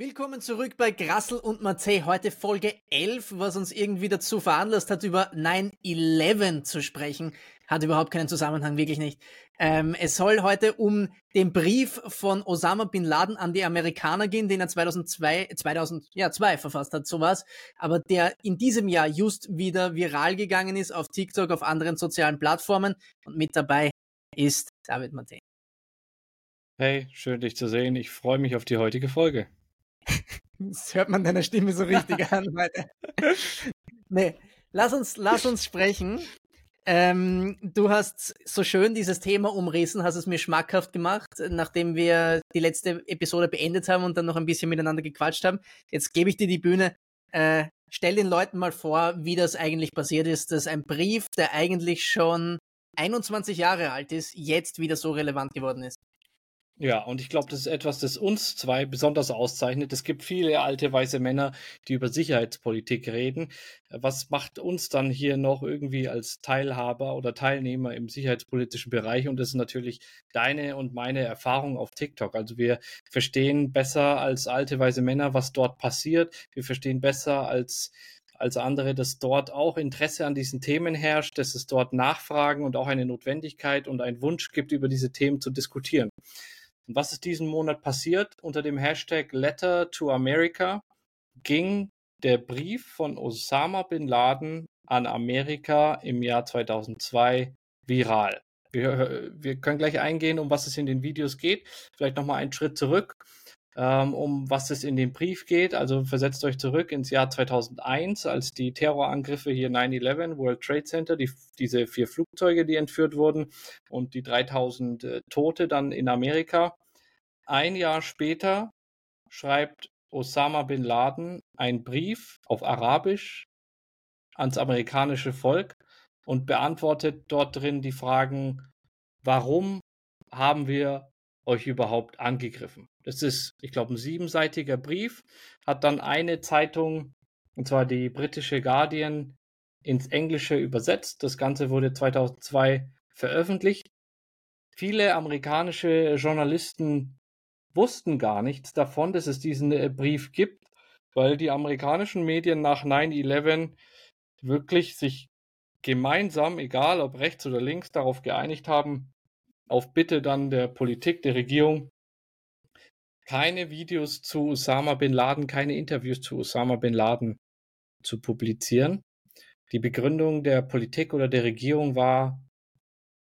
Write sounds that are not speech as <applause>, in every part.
Willkommen zurück bei Grassel und Matze. Heute Folge 11, was uns irgendwie dazu veranlasst hat, über 9-11 zu sprechen. Hat überhaupt keinen Zusammenhang, wirklich nicht. Ähm, es soll heute um den Brief von Osama Bin Laden an die Amerikaner gehen, den er 2002, 2002 verfasst hat, sowas. Aber der in diesem Jahr just wieder viral gegangen ist auf TikTok, auf anderen sozialen Plattformen. Und mit dabei ist David Matze. Hey, schön dich zu sehen. Ich freue mich auf die heutige Folge. Das hört man deiner Stimme so richtig an <laughs> heute. <laughs> nee, lass uns, lass uns sprechen. Ähm, du hast so schön dieses Thema umrissen, hast es mir schmackhaft gemacht, nachdem wir die letzte Episode beendet haben und dann noch ein bisschen miteinander gequatscht haben. Jetzt gebe ich dir die Bühne. Äh, stell den Leuten mal vor, wie das eigentlich passiert ist, dass ein Brief, der eigentlich schon 21 Jahre alt ist, jetzt wieder so relevant geworden ist. Ja, und ich glaube, das ist etwas, das uns zwei besonders auszeichnet. Es gibt viele alte weiße Männer, die über Sicherheitspolitik reden. Was macht uns dann hier noch irgendwie als Teilhaber oder Teilnehmer im sicherheitspolitischen Bereich? Und das ist natürlich deine und meine Erfahrung auf TikTok. Also wir verstehen besser als alte weiße Männer, was dort passiert. Wir verstehen besser als als andere, dass dort auch Interesse an diesen Themen herrscht, dass es dort Nachfragen und auch eine Notwendigkeit und einen Wunsch gibt, über diese Themen zu diskutieren. Und was ist diesen Monat passiert? Unter dem Hashtag Letter to America ging der Brief von Osama bin Laden an Amerika im Jahr 2002 viral. Wir, wir können gleich eingehen, um was es in den Videos geht. Vielleicht nochmal einen Schritt zurück um was es in dem Brief geht. Also versetzt euch zurück ins Jahr 2001, als die Terrorangriffe hier 9-11, World Trade Center, die, diese vier Flugzeuge, die entführt wurden und die 3000 äh, Tote dann in Amerika. Ein Jahr später schreibt Osama bin Laden einen Brief auf Arabisch ans amerikanische Volk und beantwortet dort drin die Fragen, warum haben wir euch überhaupt angegriffen? Das ist, ich glaube, ein siebenseitiger Brief, hat dann eine Zeitung, und zwar die britische Guardian, ins Englische übersetzt. Das Ganze wurde 2002 veröffentlicht. Viele amerikanische Journalisten wussten gar nichts davon, dass es diesen äh, Brief gibt, weil die amerikanischen Medien nach 9-11 wirklich sich gemeinsam, egal ob rechts oder links, darauf geeinigt haben, auf Bitte dann der Politik, der Regierung, keine Videos zu Osama bin Laden, keine Interviews zu Osama bin Laden zu publizieren. Die Begründung der Politik oder der Regierung war,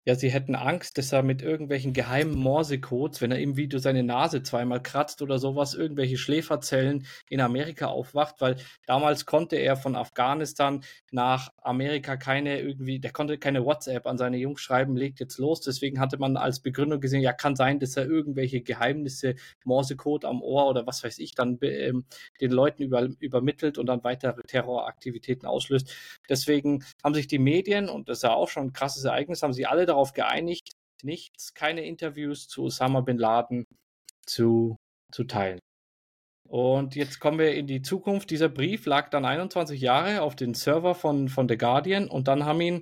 ja, sie hätten Angst, dass er mit irgendwelchen geheimen Morsecodes, wenn er im Video seine Nase zweimal kratzt oder sowas, irgendwelche Schläferzellen in Amerika aufwacht, weil damals konnte er von Afghanistan nach Amerika keine irgendwie, der konnte keine WhatsApp an seine Jungs schreiben, legt jetzt los. Deswegen hatte man als Begründung gesehen, ja, kann sein, dass er irgendwelche Geheimnisse, Morsecode am Ohr oder was weiß ich, dann ähm, den Leuten über, übermittelt und dann weitere Terroraktivitäten auslöst. Deswegen haben sich die Medien, und das ist ja auch schon ein krasses Ereignis, haben sie alle darauf darauf geeinigt, nichts, keine Interviews zu Osama bin Laden zu, zu teilen. Und jetzt kommen wir in die Zukunft. Dieser Brief lag dann 21 Jahre auf den Server von, von The Guardian und dann haben ihn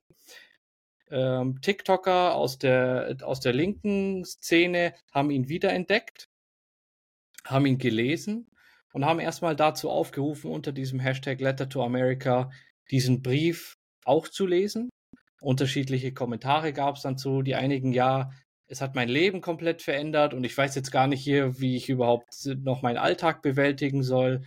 ähm, TikToker aus der, aus der linken Szene haben ihn wiederentdeckt, haben ihn gelesen und haben erstmal dazu aufgerufen, unter diesem Hashtag Letter to America diesen Brief auch zu lesen unterschiedliche Kommentare gab es dann zu, die einigen, ja, es hat mein Leben komplett verändert und ich weiß jetzt gar nicht hier, wie ich überhaupt noch meinen Alltag bewältigen soll.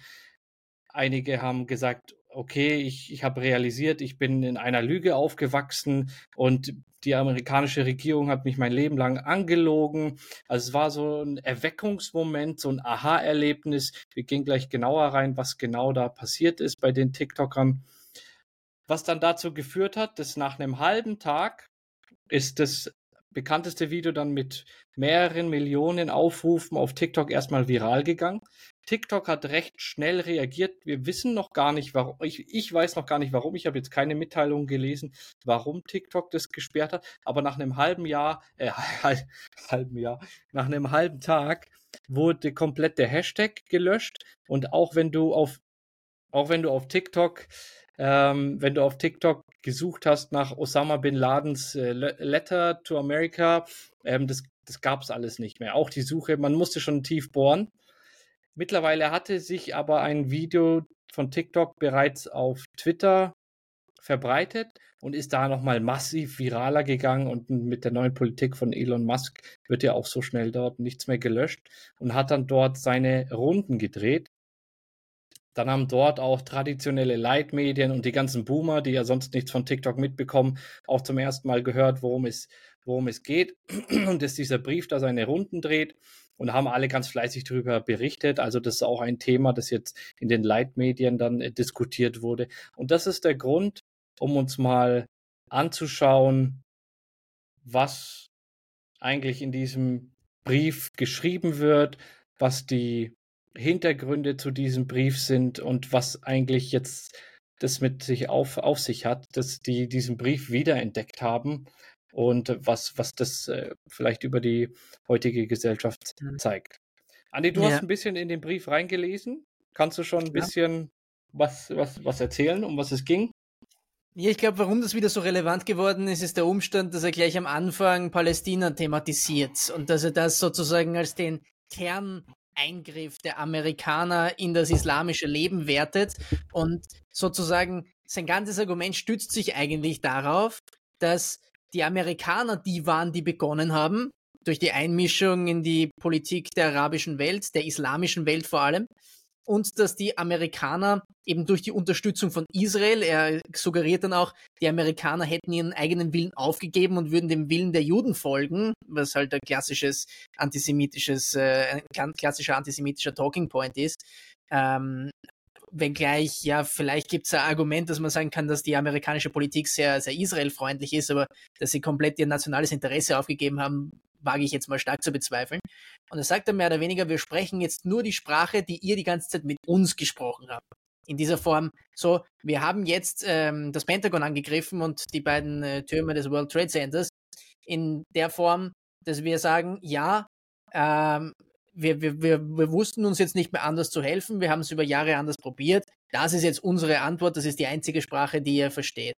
Einige haben gesagt, okay, ich, ich habe realisiert, ich bin in einer Lüge aufgewachsen und die amerikanische Regierung hat mich mein Leben lang angelogen. Also es war so ein Erweckungsmoment, so ein Aha-Erlebnis. Wir gehen gleich genauer rein, was genau da passiert ist bei den TikTokern was dann dazu geführt hat, dass nach einem halben Tag ist das bekannteste Video dann mit mehreren Millionen Aufrufen auf TikTok erstmal viral gegangen. TikTok hat recht schnell reagiert. Wir wissen noch gar nicht, warum. Ich, ich weiß noch gar nicht, warum. Ich habe jetzt keine Mitteilung gelesen, warum TikTok das gesperrt hat. Aber nach einem halben Jahr, äh, <laughs> halben Jahr, nach einem halben Tag wurde komplett der Hashtag gelöscht. Und auch wenn du auf, auch wenn du auf TikTok ähm, wenn du auf TikTok gesucht hast nach Osama bin Ladens äh, Letter to America, ähm, das, das gab es alles nicht mehr. Auch die Suche, man musste schon tief bohren. Mittlerweile hatte sich aber ein Video von TikTok bereits auf Twitter verbreitet und ist da nochmal massiv viraler gegangen und mit der neuen Politik von Elon Musk wird ja auch so schnell dort nichts mehr gelöscht und hat dann dort seine Runden gedreht. Dann haben dort auch traditionelle Leitmedien und die ganzen Boomer, die ja sonst nichts von TikTok mitbekommen, auch zum ersten Mal gehört, worum es, worum es geht <clears throat> und dass dieser Brief da seine Runden dreht und haben alle ganz fleißig darüber berichtet. Also das ist auch ein Thema, das jetzt in den Leitmedien dann äh, diskutiert wurde. Und das ist der Grund, um uns mal anzuschauen, was eigentlich in diesem Brief geschrieben wird, was die Hintergründe zu diesem Brief sind und was eigentlich jetzt das mit sich auf, auf sich hat, dass die diesen Brief wiederentdeckt haben und was, was das äh, vielleicht über die heutige Gesellschaft mhm. zeigt. Andi, du ja. hast ein bisschen in den Brief reingelesen. Kannst du schon ein bisschen ja. was, was, was erzählen, um was es ging? Ja, ich glaube, warum das wieder so relevant geworden ist, ist der Umstand, dass er gleich am Anfang Palästina thematisiert und dass er das sozusagen als den Kerneingriff der Amerikaner in das islamische Leben wertet. Und sozusagen sein ganzes Argument stützt sich eigentlich darauf, dass die Amerikaner die waren, die begonnen haben, durch die Einmischung in die Politik der arabischen Welt, der islamischen Welt vor allem, und dass die Amerikaner eben durch die Unterstützung von Israel, er suggeriert dann auch, die Amerikaner hätten ihren eigenen Willen aufgegeben und würden dem Willen der Juden folgen, was halt ein klassisches antisemitisches, äh, ein klassischer antisemitischer Talking Point ist. Ähm, wenngleich, ja, vielleicht gibt es ein Argument, dass man sagen kann, dass die amerikanische Politik sehr, sehr israelfreundlich ist, aber dass sie komplett ihr nationales Interesse aufgegeben haben, wage ich jetzt mal stark zu bezweifeln. Und er sagt dann mehr oder weniger, wir sprechen jetzt nur die Sprache, die ihr die ganze Zeit mit uns gesprochen habt. In dieser Form, so, wir haben jetzt ähm, das Pentagon angegriffen und die beiden äh, Türme des World Trade Centers in der Form, dass wir sagen, ja, ähm, wir, wir, wir, wir wussten uns jetzt nicht mehr anders zu helfen, wir haben es über Jahre anders probiert. Das ist jetzt unsere Antwort, das ist die einzige Sprache, die ihr versteht.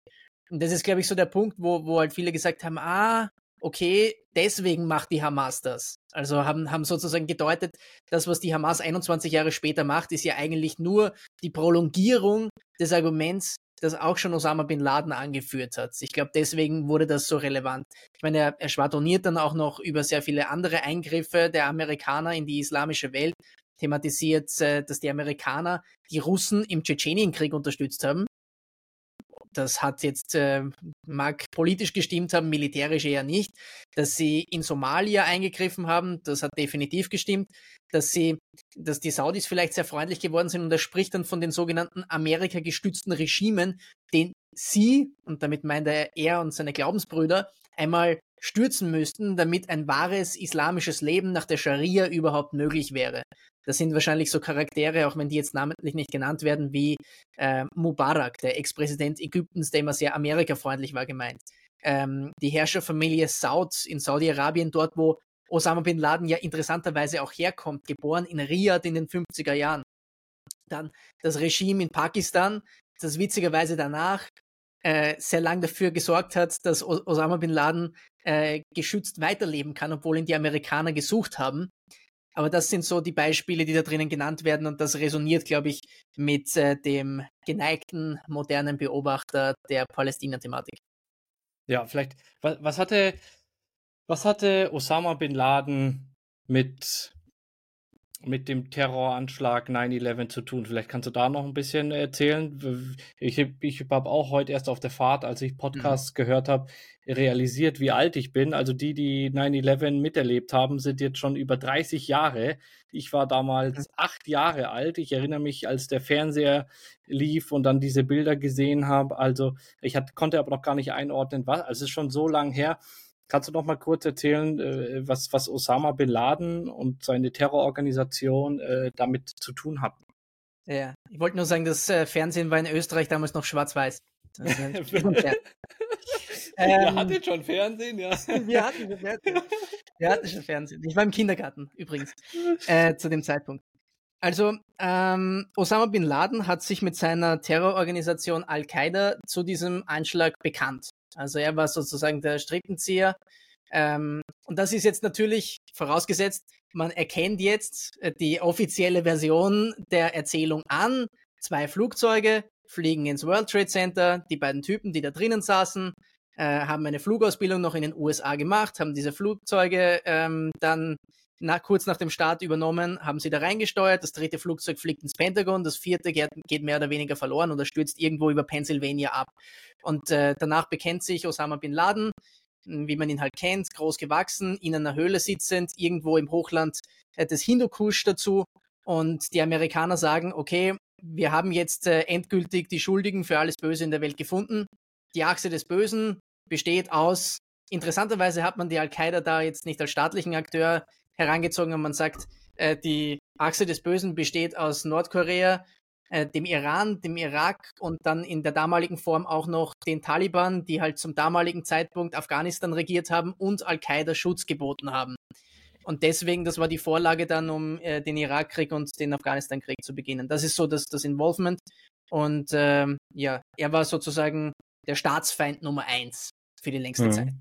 Und das ist, glaube ich, so der Punkt, wo, wo halt viele gesagt haben, ah, okay, deswegen macht die Hamas das. Also haben, haben sozusagen gedeutet, das, was die Hamas 21 Jahre später macht, ist ja eigentlich nur die Prolongierung des Arguments, das auch schon Osama bin Laden angeführt hat. Ich glaube, deswegen wurde das so relevant. Ich meine, er, er schwadroniert dann auch noch über sehr viele andere Eingriffe der Amerikaner in die islamische Welt, thematisiert, äh, dass die Amerikaner die Russen im Tschetschenienkrieg unterstützt haben. Das hat jetzt, äh, mag politisch gestimmt haben, militärisch eher nicht. Dass sie in Somalia eingegriffen haben, das hat definitiv gestimmt. Dass sie, dass die Saudis vielleicht sehr freundlich geworden sind und er spricht dann von den sogenannten Amerika gestützten Regimen, den sie, und damit meint er er und seine Glaubensbrüder, einmal stürzen müssten, damit ein wahres islamisches Leben nach der Scharia überhaupt möglich wäre. Das sind wahrscheinlich so Charaktere, auch wenn die jetzt namentlich nicht genannt werden, wie äh, Mubarak, der Ex-Präsident Ägyptens, der immer sehr amerikafreundlich war, gemeint. Ähm, die Herrscherfamilie Saud in Saudi-Arabien, dort wo Osama bin Laden ja interessanterweise auch herkommt, geboren in Riyadh in den 50er Jahren. Dann das Regime in Pakistan, das witzigerweise danach äh, sehr lang dafür gesorgt hat, dass Osama bin Laden äh, geschützt weiterleben kann, obwohl ihn die Amerikaner gesucht haben. Aber das sind so die Beispiele, die da drinnen genannt werden und das resoniert, glaube ich, mit äh, dem geneigten modernen Beobachter der Palästina-Thematik. Ja, vielleicht, was, was, hatte, was hatte Osama bin Laden mit mit dem Terroranschlag 9-11 zu tun. Vielleicht kannst du da noch ein bisschen erzählen. Ich, ich habe auch heute erst auf der Fahrt, als ich Podcasts mhm. gehört habe, realisiert, wie alt ich bin. Also die, die 9-11 miterlebt haben, sind jetzt schon über 30 Jahre. Ich war damals mhm. acht Jahre alt. Ich erinnere mich, als der Fernseher lief und dann diese Bilder gesehen habe. Also ich hat, konnte aber noch gar nicht einordnen, was. Also es ist schon so lang her. Kannst du noch mal kurz erzählen, äh, was, was Osama bin Laden und seine Terrororganisation äh, damit zu tun hatten? Ja, ich wollte nur sagen, das äh, Fernsehen war in Österreich damals noch schwarz-weiß. <laughs> Ähm, wir hatten schon Fernsehen, ja. <laughs> wir hatten schon Fernsehen. Wir hatten schon Fernsehen. Ich war im Kindergarten übrigens äh, zu dem Zeitpunkt. Also, ähm, Osama bin Laden hat sich mit seiner Terrororganisation Al-Qaida zu diesem Anschlag bekannt. Also er war sozusagen der Strickenzieher Ähm, und das ist jetzt natürlich vorausgesetzt, man erkennt jetzt äh, die offizielle Version der Erzählung an. Zwei Flugzeuge fliegen ins World Trade Center. Die beiden Typen, die da drinnen saßen, äh, haben eine Flugausbildung noch in den USA gemacht, haben diese Flugzeuge ähm, dann nach, kurz nach dem Start übernommen, haben sie da reingesteuert. Das dritte Flugzeug fliegt ins Pentagon, das vierte geht, geht mehr oder weniger verloren oder stürzt irgendwo über Pennsylvania ab. Und äh, danach bekennt sich Osama bin Laden, wie man ihn halt kennt, groß gewachsen, in einer Höhle sitzend, irgendwo im Hochland äh, des Hindukusch dazu. Und die Amerikaner sagen, okay, wir haben jetzt äh, endgültig die Schuldigen für alles Böse in der Welt gefunden. Die Achse des Bösen besteht aus, interessanterweise hat man die Al-Qaida da jetzt nicht als staatlichen Akteur herangezogen und man sagt, äh, die Achse des Bösen besteht aus Nordkorea, äh, dem Iran, dem Irak und dann in der damaligen Form auch noch den Taliban, die halt zum damaligen Zeitpunkt Afghanistan regiert haben und Al-Qaida Schutz geboten haben. Und deswegen, das war die Vorlage dann, um äh, den Irakkrieg und den Afghanistan-Krieg zu beginnen. Das ist so das, das Involvement. Und ähm, ja, er war sozusagen der Staatsfeind Nummer eins für die längste mhm. Zeit.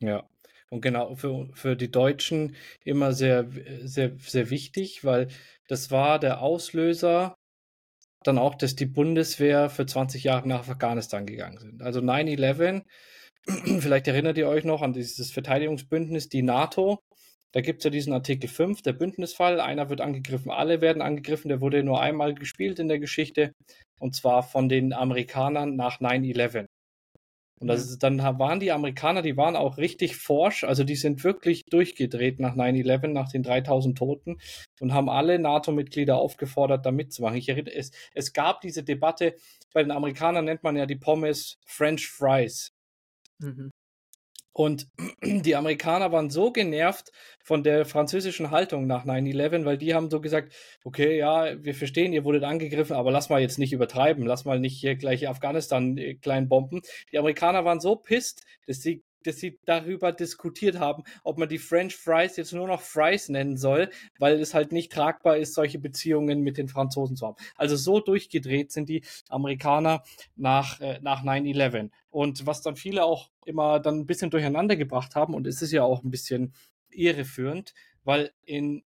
Ja, und genau für, für die Deutschen immer sehr, sehr, sehr wichtig, weil das war der Auslöser dann auch, dass die Bundeswehr für 20 Jahre nach Afghanistan gegangen sind. Also 9-11, <clears throat> vielleicht erinnert ihr euch noch an dieses Verteidigungsbündnis, die NATO. Da gibt es ja diesen Artikel 5, der Bündnisfall. Einer wird angegriffen, alle werden angegriffen. Der wurde nur einmal gespielt in der Geschichte. Und zwar von den Amerikanern nach 9-11. Und das ist, dann waren die Amerikaner, die waren auch richtig forsch, also die sind wirklich durchgedreht nach 9-11, nach den 3000 Toten und haben alle NATO-Mitglieder aufgefordert, da mitzumachen. Ich erinnere, es, es gab diese Debatte, bei den Amerikanern nennt man ja die Pommes French Fries. Mhm. Und <clears throat> die Amerikaner waren so genervt von der französischen Haltung nach 9-11, weil die haben so gesagt, okay, ja, wir verstehen, ihr wurdet angegriffen, aber lass mal jetzt nicht übertreiben, lass mal nicht hier gleich Afghanistan äh, klein bomben. Die Amerikaner waren so pisst, dass sie dass sie darüber diskutiert haben, ob man die French Fries jetzt nur noch Fries nennen soll, weil es halt nicht tragbar ist, solche Beziehungen mit den Franzosen zu haben. Also so durchgedreht sind die Amerikaner nach, äh, nach 9-11. Und was dann viele auch immer dann ein bisschen durcheinander gebracht haben, und es ist ja auch ein bisschen irreführend, weil in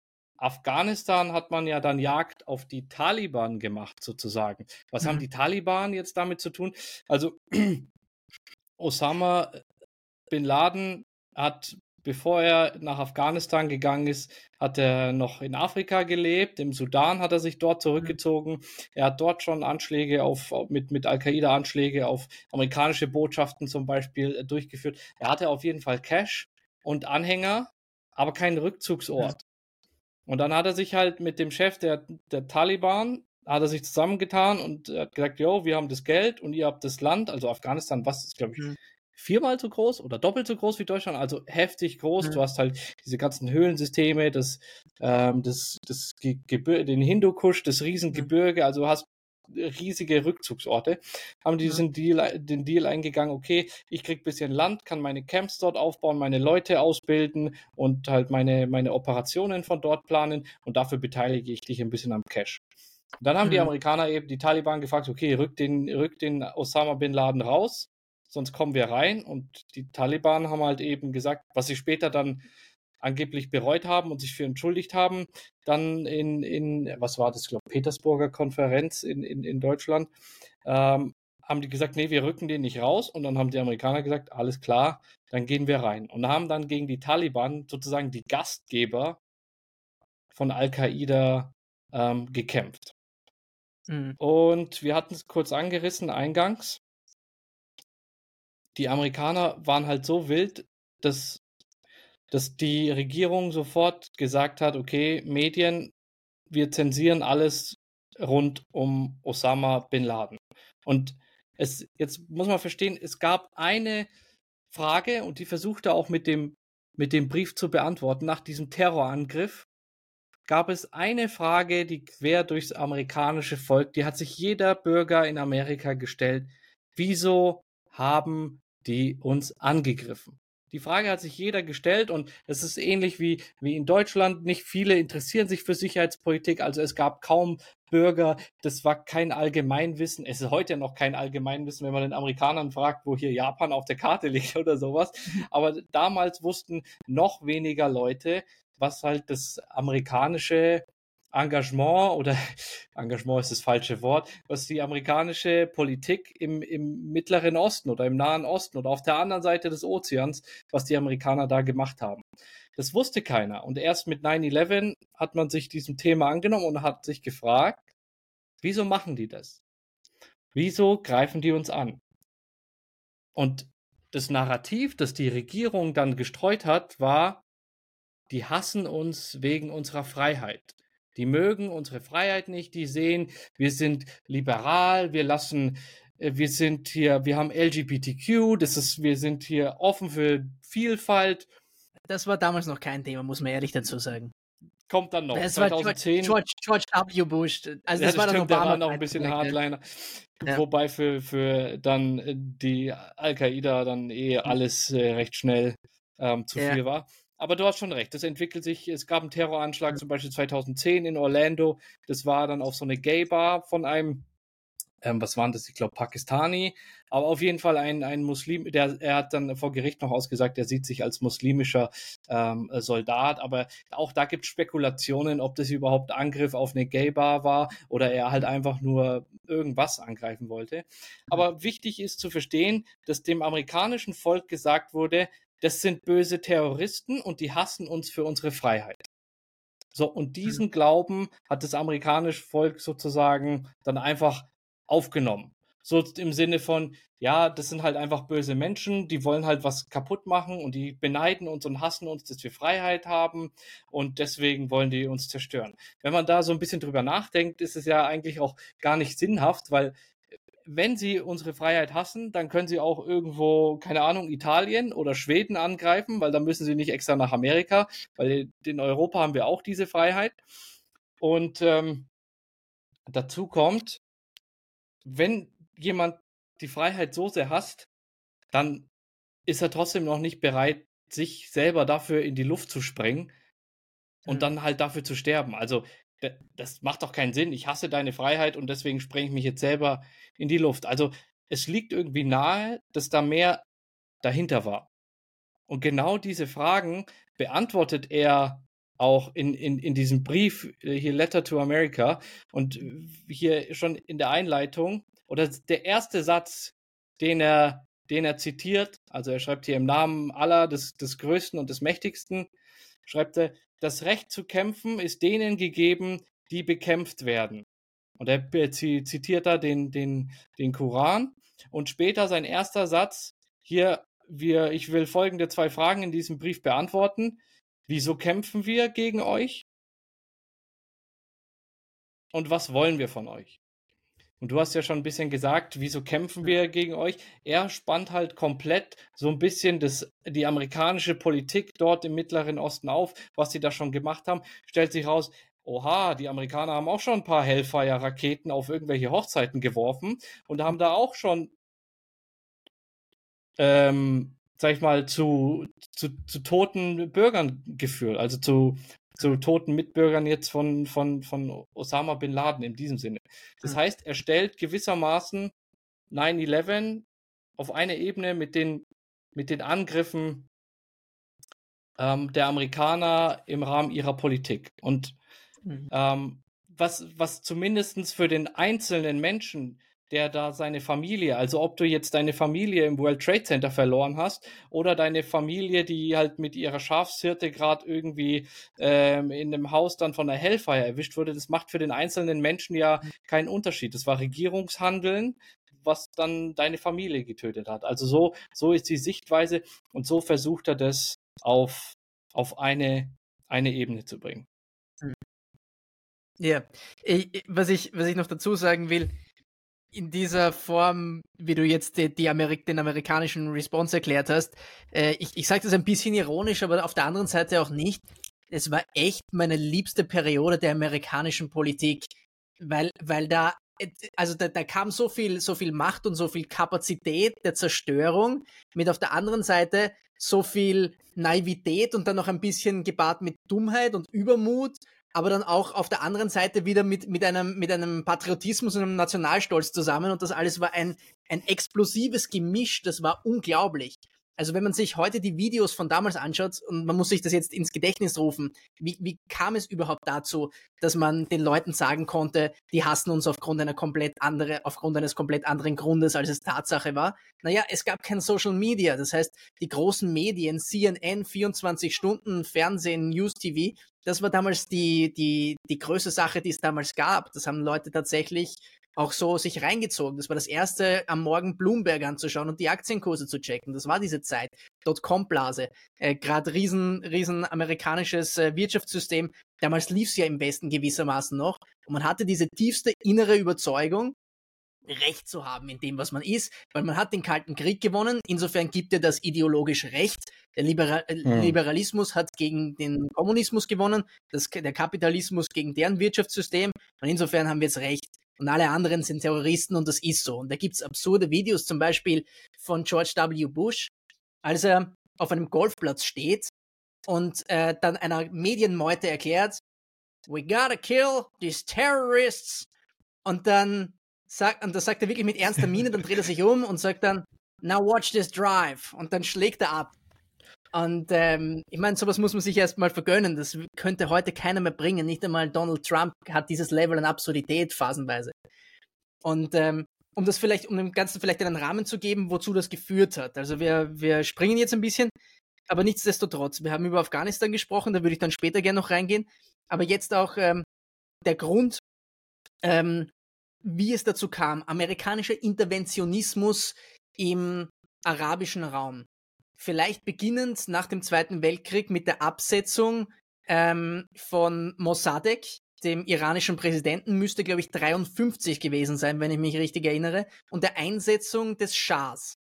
Afghanistan hat man ja dann Jagd auf die Taliban gemacht, sozusagen. Was mhm. haben die Taliban jetzt damit zu tun? Also <clears throat> Osama Bin Laden hat, bevor er nach Afghanistan gegangen ist, hat er noch in Afrika gelebt. Im Sudan hat er sich dort mhm. zurückgezogen. Er hat dort schon Anschläge auf, mit, mit Al-Qaida-Anschläge auf amerikanische Botschaften zum Beispiel äh, durchgeführt. Er hatte auf jeden Fall Cash und Anhänger, aber keinen Rückzugsort. Und dann hat er sich halt mit dem Chef der, der Taliban, hat er sich zusammengetan und hat gesagt, jo, wir haben das Geld und ihr habt das Land, also Afghanistan, was ist, glaube ich, mhm viermal so groß oder doppelt so groß wie Deutschland, also heftig groß. Mhm. Du hast halt diese ganzen Höhlensysteme, das, ähm, das, das den Hindukusch, das Riesengebirge, also hast riesige Rückzugsorte, haben die diesen Deal, den Deal eingegangen, okay, ich krieg bisschen Land, kann meine Camps dort aufbauen, meine Leute ausbilden und halt meine, meine Operationen von dort planen und dafür beteilige ich dich ein bisschen am Cash. Dann haben mhm. die Amerikaner eben die Taliban gefragt, okay, rück den, rück den Osama Bin Laden raus, sonst kommen wir rein. Und die Taliban haben halt eben gesagt, was sie später dann angeblich bereut haben und sich für entschuldigt haben, dann in, in was war das, ich glaube, Petersburger Konferenz in, in, in Deutschland, ähm, haben die gesagt, nee, wir rücken den nicht raus. Und dann haben die Amerikaner gesagt, alles klar, dann gehen wir rein. Und haben dann gegen die Taliban sozusagen die Gastgeber von Al-Qaida ähm, gekämpft. Mhm. Und wir hatten es kurz angerissen eingangs die Amerikaner waren halt so wild, dass, dass die Regierung sofort gesagt hat, okay, Medien, wir zensieren alles rund um Osama bin Laden. Und es, jetzt muss man verstehen, es gab eine Frage und die versuchte auch mit dem, mit dem Brief zu beantworten. Nach diesem Terrorangriff gab es eine Frage, die quer durchs amerikanische Volk, die hat sich jeder Bürger in Amerika gestellt. Wieso haben die uns angegriffen. Die Frage hat sich jeder gestellt und es ist ähnlich wie, wie in Deutschland. Nicht viele interessieren sich für Sicherheitspolitik, also es gab kaum Bürger. Das war kein Allgemeinwissen. Es ist heute noch kein Allgemeinwissen, wenn man den Amerikanern fragt, wo hier Japan auf der Karte <laughs> liegt oder sowas. Aber damals wussten noch weniger Leute, was halt das amerikanische Engagement oder <laughs> Engagement ist das falsche Wort, was die amerikanische Politik im, im Mittleren Osten oder im Nahen Osten oder auf der anderen Seite des Ozeans, was die Amerikaner da gemacht haben. Das wusste keiner. Und erst mit 9-11 hat man sich diesem Thema angenommen und hat sich gefragt, wieso machen die das? Wieso greifen die uns an? Und das Narrativ, das die Regierung dann gestreut hat, war, die hassen uns wegen unserer Freiheit. Die mögen unsere Freiheit nicht, die sehen, wir sind liberal, wir lassen, äh, wir sind hier, wir haben LGBTQ, das ist, wir sind hier offen für Vielfalt. Das war damals noch kein Thema, muss man ehrlich dazu sagen. Kommt dann noch. Das 2010. war George, George, W. Bush. Also das, ja, das war stimmt, dann Obama. Der war noch ein bisschen Hardliner. Ja. Wobei für, für dann äh, die Al-Qaida dann eh alles äh, recht schnell ähm, zu ja. viel war. Aber du hast schon recht, das entwickelt sich. Es gab einen Terroranschlag zum Beispiel 2010 in Orlando. Das war dann auf so eine Gay-Bar von einem, ähm, was waren das? Ich glaube, Pakistani. Aber auf jeden Fall ein, ein Muslim, der, er hat dann vor Gericht noch ausgesagt, er sieht sich als muslimischer ähm, Soldat. Aber auch da gibt es Spekulationen, ob das überhaupt Angriff auf eine Gay-Bar war oder er halt einfach nur irgendwas angreifen wollte. Aber wichtig ist zu verstehen, dass dem amerikanischen Volk gesagt wurde, das sind böse Terroristen und die hassen uns für unsere Freiheit. So, und diesen mhm. Glauben hat das amerikanische Volk sozusagen dann einfach aufgenommen. So im Sinne von, ja, das sind halt einfach böse Menschen, die wollen halt was kaputt machen und die beneiden uns und hassen uns, dass wir Freiheit haben und deswegen wollen die uns zerstören. Wenn man da so ein bisschen drüber nachdenkt, ist es ja eigentlich auch gar nicht sinnhaft, weil wenn sie unsere Freiheit hassen, dann können sie auch irgendwo, keine Ahnung, Italien oder Schweden angreifen, weil dann müssen sie nicht extra nach Amerika, weil in Europa haben wir auch diese Freiheit. Und ähm, dazu kommt, wenn jemand die Freiheit so sehr hasst, dann ist er trotzdem noch nicht bereit, sich selber dafür in die Luft zu sprengen und mhm. dann halt dafür zu sterben. Also das macht doch keinen Sinn. Ich hasse deine Freiheit und deswegen sprenge ich mich jetzt selber in die Luft. Also es liegt irgendwie nahe, dass da mehr dahinter war. Und genau diese Fragen beantwortet er auch in, in, in diesem Brief, äh, hier Letter to America. Und hier schon in der Einleitung, oder der erste Satz, den er, den er zitiert, also er schreibt hier im Namen aller des, des Größten und des Mächtigsten, schreibt er, das Recht zu kämpfen ist denen gegeben, die bekämpft werden. Und er zitiert da den, den, den Koran. Und später sein erster Satz, hier, wir, ich will folgende zwei Fragen in diesem Brief beantworten. Wieso kämpfen wir gegen euch? Und was wollen wir von euch? Und du hast ja schon ein bisschen gesagt, wieso kämpfen wir gegen euch? Er spannt halt komplett so ein bisschen das, die amerikanische Politik dort im Mittleren Osten auf, was sie da schon gemacht haben. Stellt sich raus, oha, die Amerikaner haben auch schon ein paar Hellfire-Raketen auf irgendwelche Hochzeiten geworfen und haben da auch schon, ähm, sag ich mal, zu, zu, zu toten Bürgern geführt, also zu zu toten Mitbürgern jetzt von, von, von Osama bin Laden in diesem Sinne. Das heißt, er stellt gewissermaßen 9-11 auf eine Ebene mit den, mit den Angriffen ähm, der Amerikaner im Rahmen ihrer Politik. Und mhm. ähm, was, was zumindest für den einzelnen Menschen der da seine Familie, also ob du jetzt deine Familie im World Trade Center verloren hast oder deine Familie, die halt mit ihrer Schafshirte gerade irgendwie ähm, in einem Haus dann von der Hellfire erwischt wurde, das macht für den einzelnen Menschen ja keinen Unterschied. Das war Regierungshandeln, was dann deine Familie getötet hat. Also so, so ist die Sichtweise und so versucht er das auf, auf eine, eine Ebene zu bringen. Ja, ich, was, ich, was ich noch dazu sagen will, in dieser Form, wie du jetzt die, die Amerik den amerikanischen Response erklärt hast, äh, ich, ich sage das ein bisschen ironisch, aber auf der anderen Seite auch nicht. Es war echt meine liebste Periode der amerikanischen Politik, weil, weil da, also da, da kam so viel, so viel Macht und so viel Kapazität der Zerstörung mit auf der anderen Seite so viel Naivität und dann noch ein bisschen gepaart mit Dummheit und Übermut, aber dann auch auf der anderen Seite wieder mit, mit, einem, mit einem Patriotismus und einem Nationalstolz zusammen. Und das alles war ein, ein explosives Gemisch, das war unglaublich. Also wenn man sich heute die Videos von damals anschaut und man muss sich das jetzt ins Gedächtnis rufen, wie, wie kam es überhaupt dazu, dass man den Leuten sagen konnte, die hassen uns aufgrund einer komplett andere, aufgrund eines komplett anderen Grundes, als es Tatsache war? Naja, es gab kein Social Media. Das heißt, die großen Medien, CNN, 24 Stunden, Fernsehen, News TV, das war damals die, die, die größte Sache, die es damals gab. Das haben Leute tatsächlich auch so sich reingezogen. Das war das erste, am Morgen Bloomberg anzuschauen und die Aktienkurse zu checken. Das war diese Zeit. Dotcom-Blase. Äh, Gerade riesen, riesen amerikanisches äh, Wirtschaftssystem. Damals lief es ja im Westen gewissermaßen noch. Und man hatte diese tiefste innere Überzeugung, Recht zu haben in dem, was man ist, weil man hat den Kalten Krieg gewonnen. Insofern gibt er das ideologisch Recht. Der Liberal mhm. Liberalismus hat gegen den Kommunismus gewonnen, das, der Kapitalismus gegen deren Wirtschaftssystem. Und insofern haben wir jetzt Recht und alle anderen sind Terroristen und das ist so. Und da gibt's absurde Videos, zum Beispiel von George W. Bush, als er auf einem Golfplatz steht und äh, dann einer Medienmeute erklärt, we gotta kill these terrorists. Und dann sagt, und das sagt er wirklich mit ernster Miene, dann dreht er sich um und sagt dann, now watch this drive. Und dann schlägt er ab. Und ähm, ich meine, sowas muss man sich erstmal vergönnen. Das könnte heute keiner mehr bringen. Nicht einmal Donald Trump hat dieses Level an Absurdität phasenweise. Und ähm, um das vielleicht, um dem Ganzen vielleicht einen Rahmen zu geben, wozu das geführt hat. Also wir, wir springen jetzt ein bisschen, aber nichtsdestotrotz, wir haben über Afghanistan gesprochen, da würde ich dann später gerne noch reingehen. Aber jetzt auch ähm, der Grund, ähm, wie es dazu kam, amerikanischer Interventionismus im arabischen Raum vielleicht beginnend nach dem Zweiten Weltkrieg mit der Absetzung ähm, von Mossadegh, dem iranischen Präsidenten, müsste, glaube ich, 53 gewesen sein, wenn ich mich richtig erinnere, und der Einsetzung des Schahs.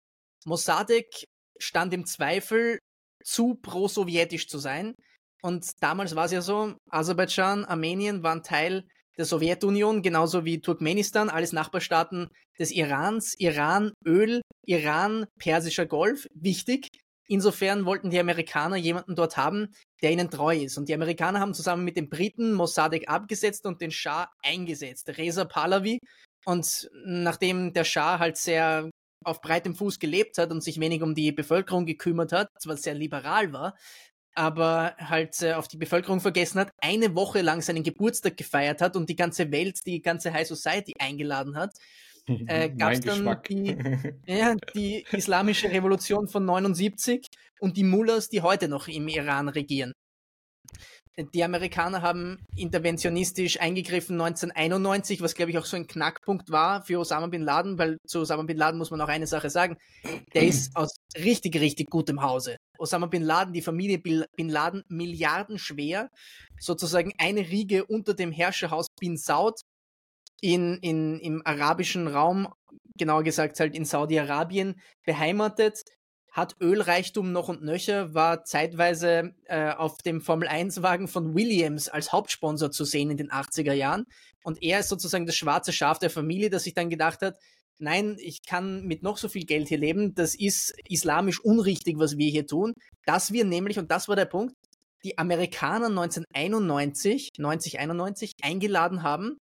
Mossadegh stand im Zweifel, zu pro-sowjetisch zu sein. Und damals war es ja so, Aserbaidschan, Armenien waren Teil der Sowjetunion, genauso wie Turkmenistan, alles Nachbarstaaten des Irans, Iran, Öl, Iran, Persischer Golf, wichtig. Insofern wollten die Amerikaner jemanden dort haben, der ihnen treu ist. Und die Amerikaner haben zusammen mit den Briten Mossadegh abgesetzt und den Schah eingesetzt, Reza Pahlavi. Und nachdem der Schah halt sehr auf breitem Fuß gelebt hat und sich wenig um die Bevölkerung gekümmert hat, zwar sehr liberal war, aber halt äh, auf die Bevölkerung vergessen hat, eine Woche lang seinen Geburtstag gefeiert hat und die ganze Welt, die ganze High Society eingeladen hat, <laughs> äh, gab es dann die, <laughs> ja, die islamische Revolution von 79 und die Mullahs, die heute noch im Iran regieren. Die Amerikaner haben interventionistisch eingegriffen 1991, was glaube ich auch so ein Knackpunkt war für Osama bin Laden, weil zu Osama bin Laden muss man auch eine Sache sagen. Der ist aus richtig, richtig gutem Hause. Osama bin Laden, die Familie bin Laden, milliardenschwer, sozusagen eine Riege unter dem Herrscherhaus bin Saud, in, in, im arabischen Raum, genauer gesagt halt in Saudi-Arabien, beheimatet, hat Ölreichtum noch und nöcher, war zeitweise äh, auf dem Formel-1-Wagen von Williams als Hauptsponsor zu sehen in den 80er Jahren. Und er ist sozusagen das schwarze Schaf der Familie, das sich dann gedacht hat, nein, ich kann mit noch so viel Geld hier leben, das ist islamisch unrichtig, was wir hier tun. Dass wir nämlich, und das war der Punkt, die Amerikaner 1991, 90, 91 eingeladen haben,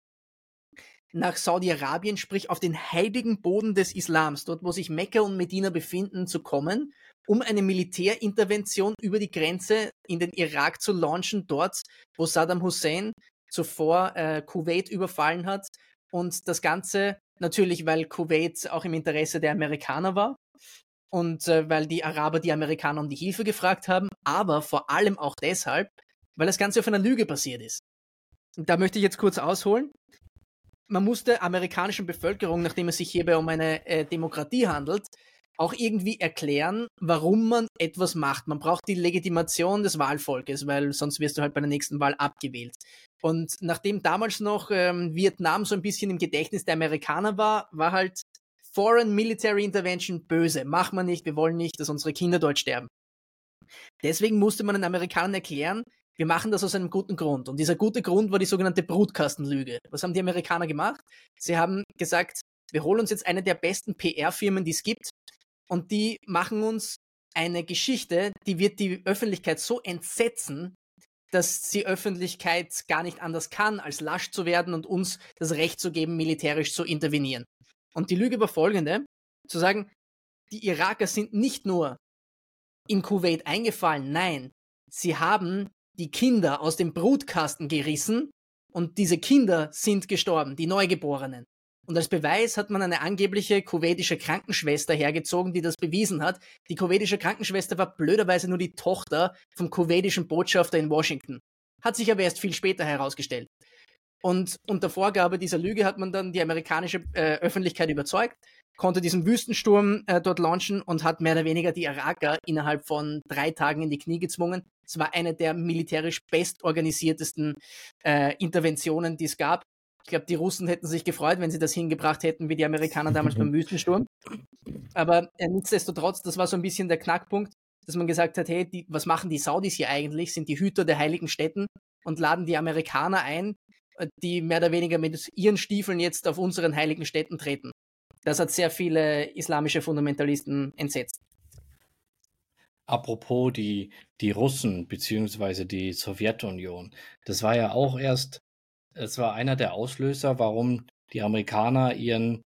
nach Saudi-Arabien, sprich auf den heiligen Boden des Islams, dort wo sich Mekka und Medina befinden, zu kommen, um eine Militärintervention über die Grenze in den Irak zu launchen, dort wo Saddam Hussein zuvor äh, Kuwait überfallen hat. Und das Ganze natürlich, weil Kuwait auch im Interesse der Amerikaner war und äh, weil die Araber die Amerikaner um die Hilfe gefragt haben, aber vor allem auch deshalb, weil das Ganze auf einer Lüge passiert ist. Und da möchte ich jetzt kurz ausholen man muss der amerikanischen Bevölkerung, nachdem es sich hierbei um eine äh, Demokratie handelt, auch irgendwie erklären, warum man etwas macht. Man braucht die Legitimation des Wahlvolkes, weil sonst wirst du halt bei der nächsten Wahl abgewählt. Und nachdem damals noch ähm, Vietnam so ein bisschen im Gedächtnis der Amerikaner war, war halt Foreign Military Intervention böse. Macht man nicht, wir wollen nicht, dass unsere Kinder dort sterben. Deswegen musste man den Amerikanern erklären, wir machen das aus einem guten Grund. Und dieser gute Grund war die sogenannte Brutkastenlüge. Was haben die Amerikaner gemacht? Sie haben gesagt, wir holen uns jetzt eine der besten PR-Firmen, die es gibt, und die machen uns eine Geschichte, die wird die Öffentlichkeit so entsetzen, dass die Öffentlichkeit gar nicht anders kann, als lasch zu werden und uns das Recht zu geben, militärisch zu intervenieren. Und die Lüge war folgende, zu sagen, die Iraker sind nicht nur in Kuwait eingefallen, nein, sie haben die Kinder aus dem Brutkasten gerissen und diese Kinder sind gestorben, die Neugeborenen. Und als Beweis hat man eine angebliche kuwaitische Krankenschwester hergezogen, die das bewiesen hat. Die kuwaitische Krankenschwester war blöderweise nur die Tochter vom kuwaitischen Botschafter in Washington. Hat sich aber erst viel später herausgestellt. Und unter Vorgabe dieser Lüge hat man dann die amerikanische äh, Öffentlichkeit überzeugt, konnte diesen Wüstensturm äh, dort launchen und hat mehr oder weniger die Iraker innerhalb von drei Tagen in die Knie gezwungen. Es war eine der militärisch bestorganisiertesten äh, Interventionen, die es gab. Ich glaube, die Russen hätten sich gefreut, wenn sie das hingebracht hätten, wie die Amerikaner damals beim <laughs> Wüstensturm. Aber äh, nichtsdestotrotz, das war so ein bisschen der Knackpunkt, dass man gesagt hat, hey, die, was machen die Saudis hier eigentlich? Sind die Hüter der heiligen Städten und laden die Amerikaner ein, äh, die mehr oder weniger mit ihren Stiefeln jetzt auf unseren heiligen Städten treten. Das hat sehr viele islamische Fundamentalisten entsetzt. Apropos die, die Russen bzw. die Sowjetunion, das war ja auch erst es war einer der Auslöser, warum die Amerikaner ihren,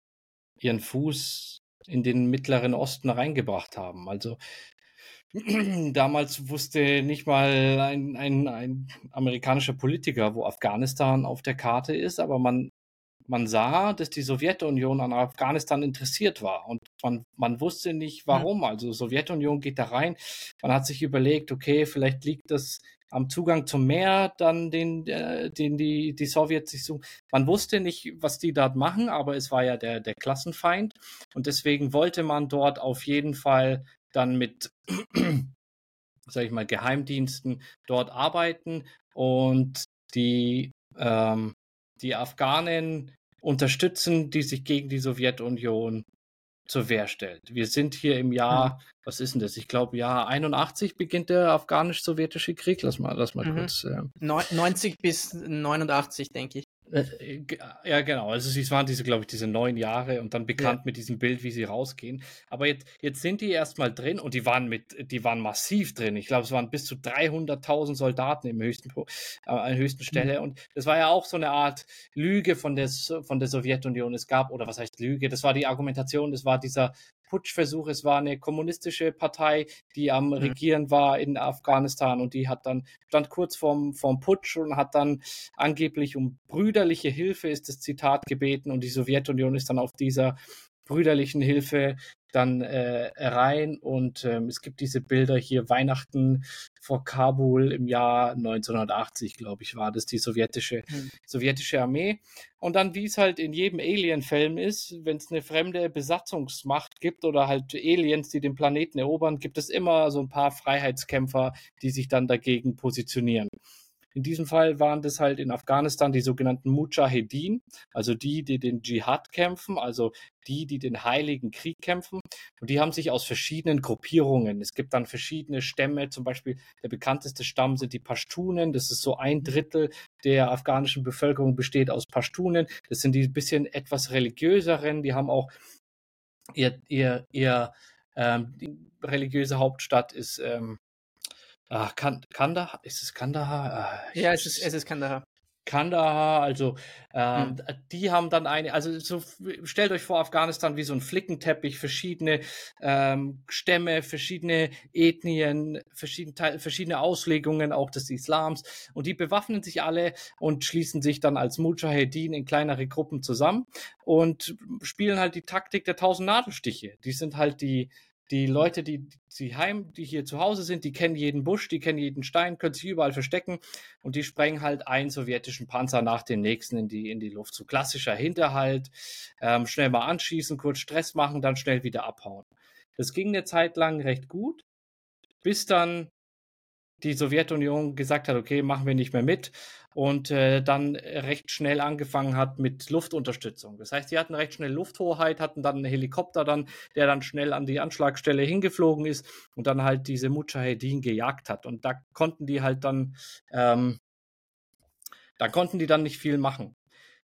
ihren Fuß in den Mittleren Osten reingebracht haben. Also <clears throat> damals wusste nicht mal ein, ein, ein amerikanischer Politiker, wo Afghanistan auf der Karte ist, aber man, man sah, dass die Sowjetunion an Afghanistan interessiert war und man, man wusste nicht warum. Also Sowjetunion geht da rein. Man hat sich überlegt, okay, vielleicht liegt das am Zugang zum Meer dann den, äh, den die, die Sowjets sich suchen. Man wusste nicht, was die dort machen, aber es war ja der, der Klassenfeind. Und deswegen wollte man dort auf jeden Fall dann mit, <clears throat> sag ich mal, Geheimdiensten dort arbeiten und die, ähm, die Afghanen unterstützen, die sich gegen die Sowjetunion zur Wehr stellt. Wir sind hier im Jahr, mhm. was ist denn das? Ich glaube, Jahr 81 beginnt der afghanisch-sowjetische Krieg. Lass mal, lass mal mhm. kurz. Äh, 90 bis 89, denke ich. Äh, äh, ja, genau. Also es waren diese, glaube ich, diese neun Jahre und dann bekannt ja. mit diesem Bild, wie sie rausgehen. Aber jetzt, jetzt sind die erstmal drin und die waren mit, die waren massiv drin. Ich glaube, es waren bis zu 300.000 Soldaten im höchsten, äh, an der höchsten Stelle. Mhm. Und das war ja auch so eine Art Lüge von der, von der Sowjetunion. Es gab, oder was heißt Lüge? Das war die Argumentation, das war dieser Putschversuch. Es war eine kommunistische Partei, die am mhm. Regieren war in Afghanistan und die hat dann, stand kurz vorm, vorm Putsch und hat dann angeblich um brüderliche Hilfe, ist das Zitat gebeten und die Sowjetunion ist dann auf dieser brüderlichen Hilfe dann äh, rein und ähm, es gibt diese Bilder hier Weihnachten vor Kabul im Jahr 1980, glaube ich, war das die sowjetische mhm. sowjetische Armee und dann wie es halt in jedem Alien-Film ist, wenn es eine fremde Besatzungsmacht gibt oder halt Aliens, die den Planeten erobern, gibt es immer so ein paar Freiheitskämpfer, die sich dann dagegen positionieren. In diesem Fall waren das halt in Afghanistan die sogenannten Mujahedin, also die, die den Dschihad kämpfen, also die, die den heiligen Krieg kämpfen. Und die haben sich aus verschiedenen Gruppierungen. Es gibt dann verschiedene Stämme, zum Beispiel der bekannteste Stamm sind die Pashtunen. Das ist so ein Drittel der afghanischen Bevölkerung besteht aus Pashtunen. Das sind die bisschen etwas religiöseren. Die haben auch ihr, ihr, ihr ähm, religiöse Hauptstadt ist ähm, Ach, Kandahar, ist es Kandahar? Ah, ja, es ist, es ist Kandahar. Kandahar, also ähm, hm. die haben dann eine, also so stellt euch vor Afghanistan wie so ein Flickenteppich, verschiedene ähm, Stämme, verschiedene Ethnien, verschiedene, verschiedene Auslegungen auch des Islams und die bewaffnen sich alle und schließen sich dann als Mujahedin in kleinere Gruppen zusammen und spielen halt die Taktik der tausend Nadelstiche. Die sind halt die die Leute, die, die heim, die hier zu Hause sind, die kennen jeden Busch, die kennen jeden Stein, können sich überall verstecken und die sprengen halt einen sowjetischen Panzer nach dem nächsten in die, in die Luft. So klassischer Hinterhalt, ähm, schnell mal anschießen, kurz Stress machen, dann schnell wieder abhauen. Das ging eine Zeit lang recht gut, bis dann die Sowjetunion gesagt hat, okay, machen wir nicht mehr mit und äh, dann recht schnell angefangen hat mit Luftunterstützung. Das heißt, die hatten recht schnell Lufthoheit, hatten dann einen Helikopter dann, der dann schnell an die Anschlagstelle hingeflogen ist und dann halt diese Mujahedin gejagt hat. Und da konnten die halt dann, ähm, da konnten die dann nicht viel machen.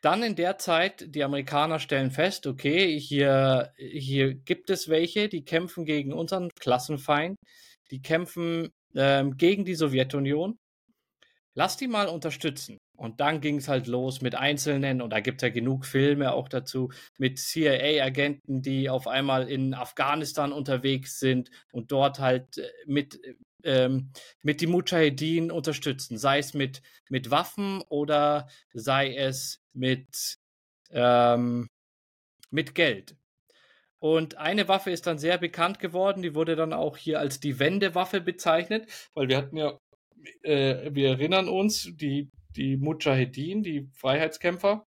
dann in der Zeit, die Amerikaner stellen fest, okay, hier, hier gibt es welche, die kämpfen gegen unseren Klassenfeind, die kämpfen ähm, gegen die Sowjetunion. Lass die mal unterstützen. Und dann ging es halt los mit Einzelnen, und da gibt es ja genug Filme auch dazu, mit CIA-Agenten, die auf einmal in Afghanistan unterwegs sind und dort halt äh, mit, ähm, mit die Mujahedin unterstützen, sei es mit, mit Waffen oder sei es mit, ähm, mit Geld. Und eine Waffe ist dann sehr bekannt geworden, die wurde dann auch hier als die Wendewaffe bezeichnet, weil wir hatten ja, äh, wir erinnern uns, die die Mujahedin, die Freiheitskämpfer,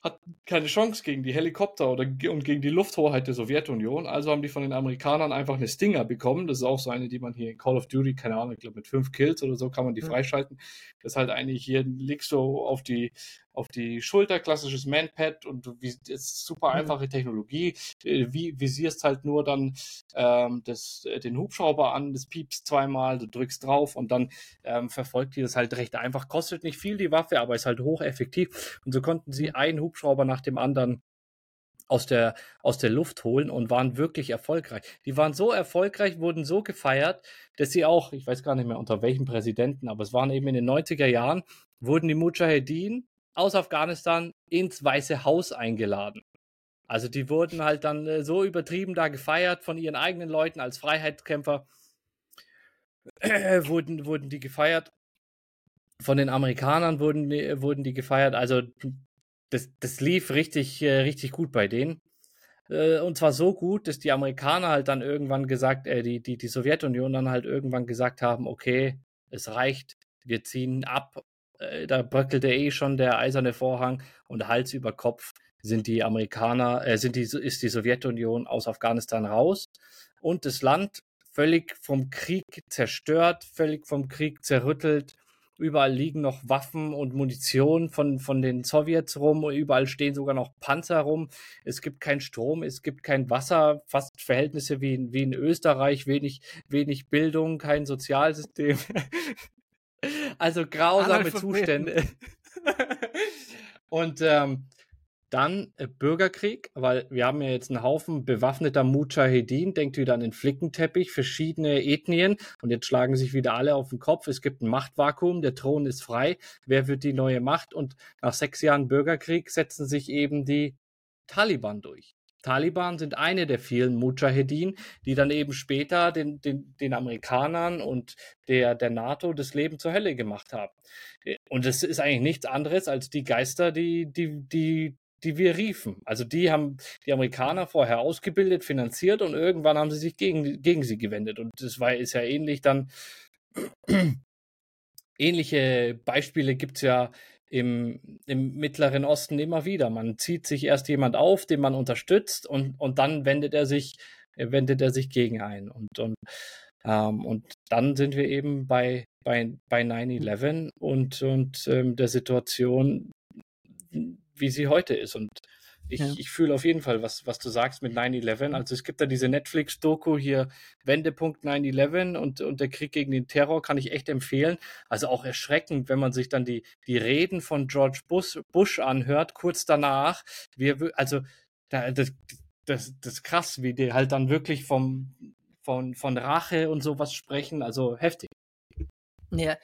hatten keine Chance gegen die Helikopter oder und gegen die Lufthoheit der Sowjetunion. Also haben die von den Amerikanern einfach eine Stinger bekommen. Das ist auch so eine, die man hier in Call of Duty, keine Ahnung, ich glaube mit fünf Kills oder so kann man die mhm. freischalten. Das ist halt eigentlich hier liegst du auf die auf die Schulter, klassisches Manpad und ist super mhm. einfache Technologie. Äh, wie visierst halt nur dann ähm, das, äh, den Hubschrauber an, das piepst zweimal, du drückst drauf und dann ähm, verfolgt die das halt recht einfach. Kostet nicht viel die Waffe, aber ist halt hocheffektiv. Und so konnten sie mhm. einen Hubschrauber nach dem anderen aus der, aus der Luft holen und waren wirklich erfolgreich. Die waren so erfolgreich, wurden so gefeiert, dass sie auch, ich weiß gar nicht mehr unter welchem Präsidenten, aber es waren eben in den 90er Jahren, wurden die Mujahedin aus Afghanistan ins Weiße Haus eingeladen. Also die wurden halt dann äh, so übertrieben da gefeiert von ihren eigenen Leuten als Freiheitskämpfer. Äh, wurden, wurden die gefeiert. Von den Amerikanern wurden, äh, wurden die gefeiert. Also das, das lief richtig, äh, richtig gut bei denen. Und zwar so gut, dass die Amerikaner halt dann irgendwann gesagt, äh, die, die, die Sowjetunion dann halt irgendwann gesagt haben, okay, es reicht, wir ziehen ab äh, da bröckelte eh schon der eiserne Vorhang und Hals über Kopf sind die Amerikaner, äh, sind die, ist die Sowjetunion aus Afghanistan raus und das Land völlig vom Krieg zerstört, völlig vom Krieg zerrüttelt. Überall liegen noch Waffen und Munition von, von den Sowjets rum. Überall stehen sogar noch Panzer rum. Es gibt keinen Strom, es gibt kein Wasser, fast Verhältnisse wie in, wie in Österreich, wenig, wenig Bildung, kein Sozialsystem. <laughs> Also grausame Zustände. Und ähm, dann äh, Bürgerkrieg, weil wir haben ja jetzt einen Haufen bewaffneter Mujahedin, denkt wieder an den Flickenteppich, verschiedene Ethnien und jetzt schlagen sich wieder alle auf den Kopf. Es gibt ein Machtvakuum, der Thron ist frei. Wer wird die neue Macht? Und nach sechs Jahren Bürgerkrieg setzen sich eben die Taliban durch. Taliban sind eine der vielen Mujahedin, die dann eben später den, den, den Amerikanern und der, der NATO das Leben zur Hölle gemacht haben. Und es ist eigentlich nichts anderes als die Geister, die, die, die, die wir riefen. Also die haben die Amerikaner vorher ausgebildet, finanziert und irgendwann haben sie sich gegen, gegen sie gewendet. Und das war, ist ja ähnlich dann. <clears throat> Ähnliche Beispiele gibt es ja im, im Mittleren Osten immer wieder. Man zieht sich erst jemand auf, den man unterstützt und, und dann wendet er sich, wendet er sich gegen einen. Und, und, ähm, und dann sind wir eben bei, bei, bei 9-11 und, und ähm, der Situation, wie sie heute ist. Und ich, ja. ich fühle auf jeden Fall, was, was du sagst mit 9-11. Also es gibt da diese Netflix-Doku hier, Wendepunkt 9-11 und, und der Krieg gegen den Terror kann ich echt empfehlen. Also auch erschreckend, wenn man sich dann die, die Reden von George Bush, Bush anhört, kurz danach. Wir, also das, das, das ist krass, wie die halt dann wirklich vom, von, von Rache und sowas sprechen. Also heftig. Ja,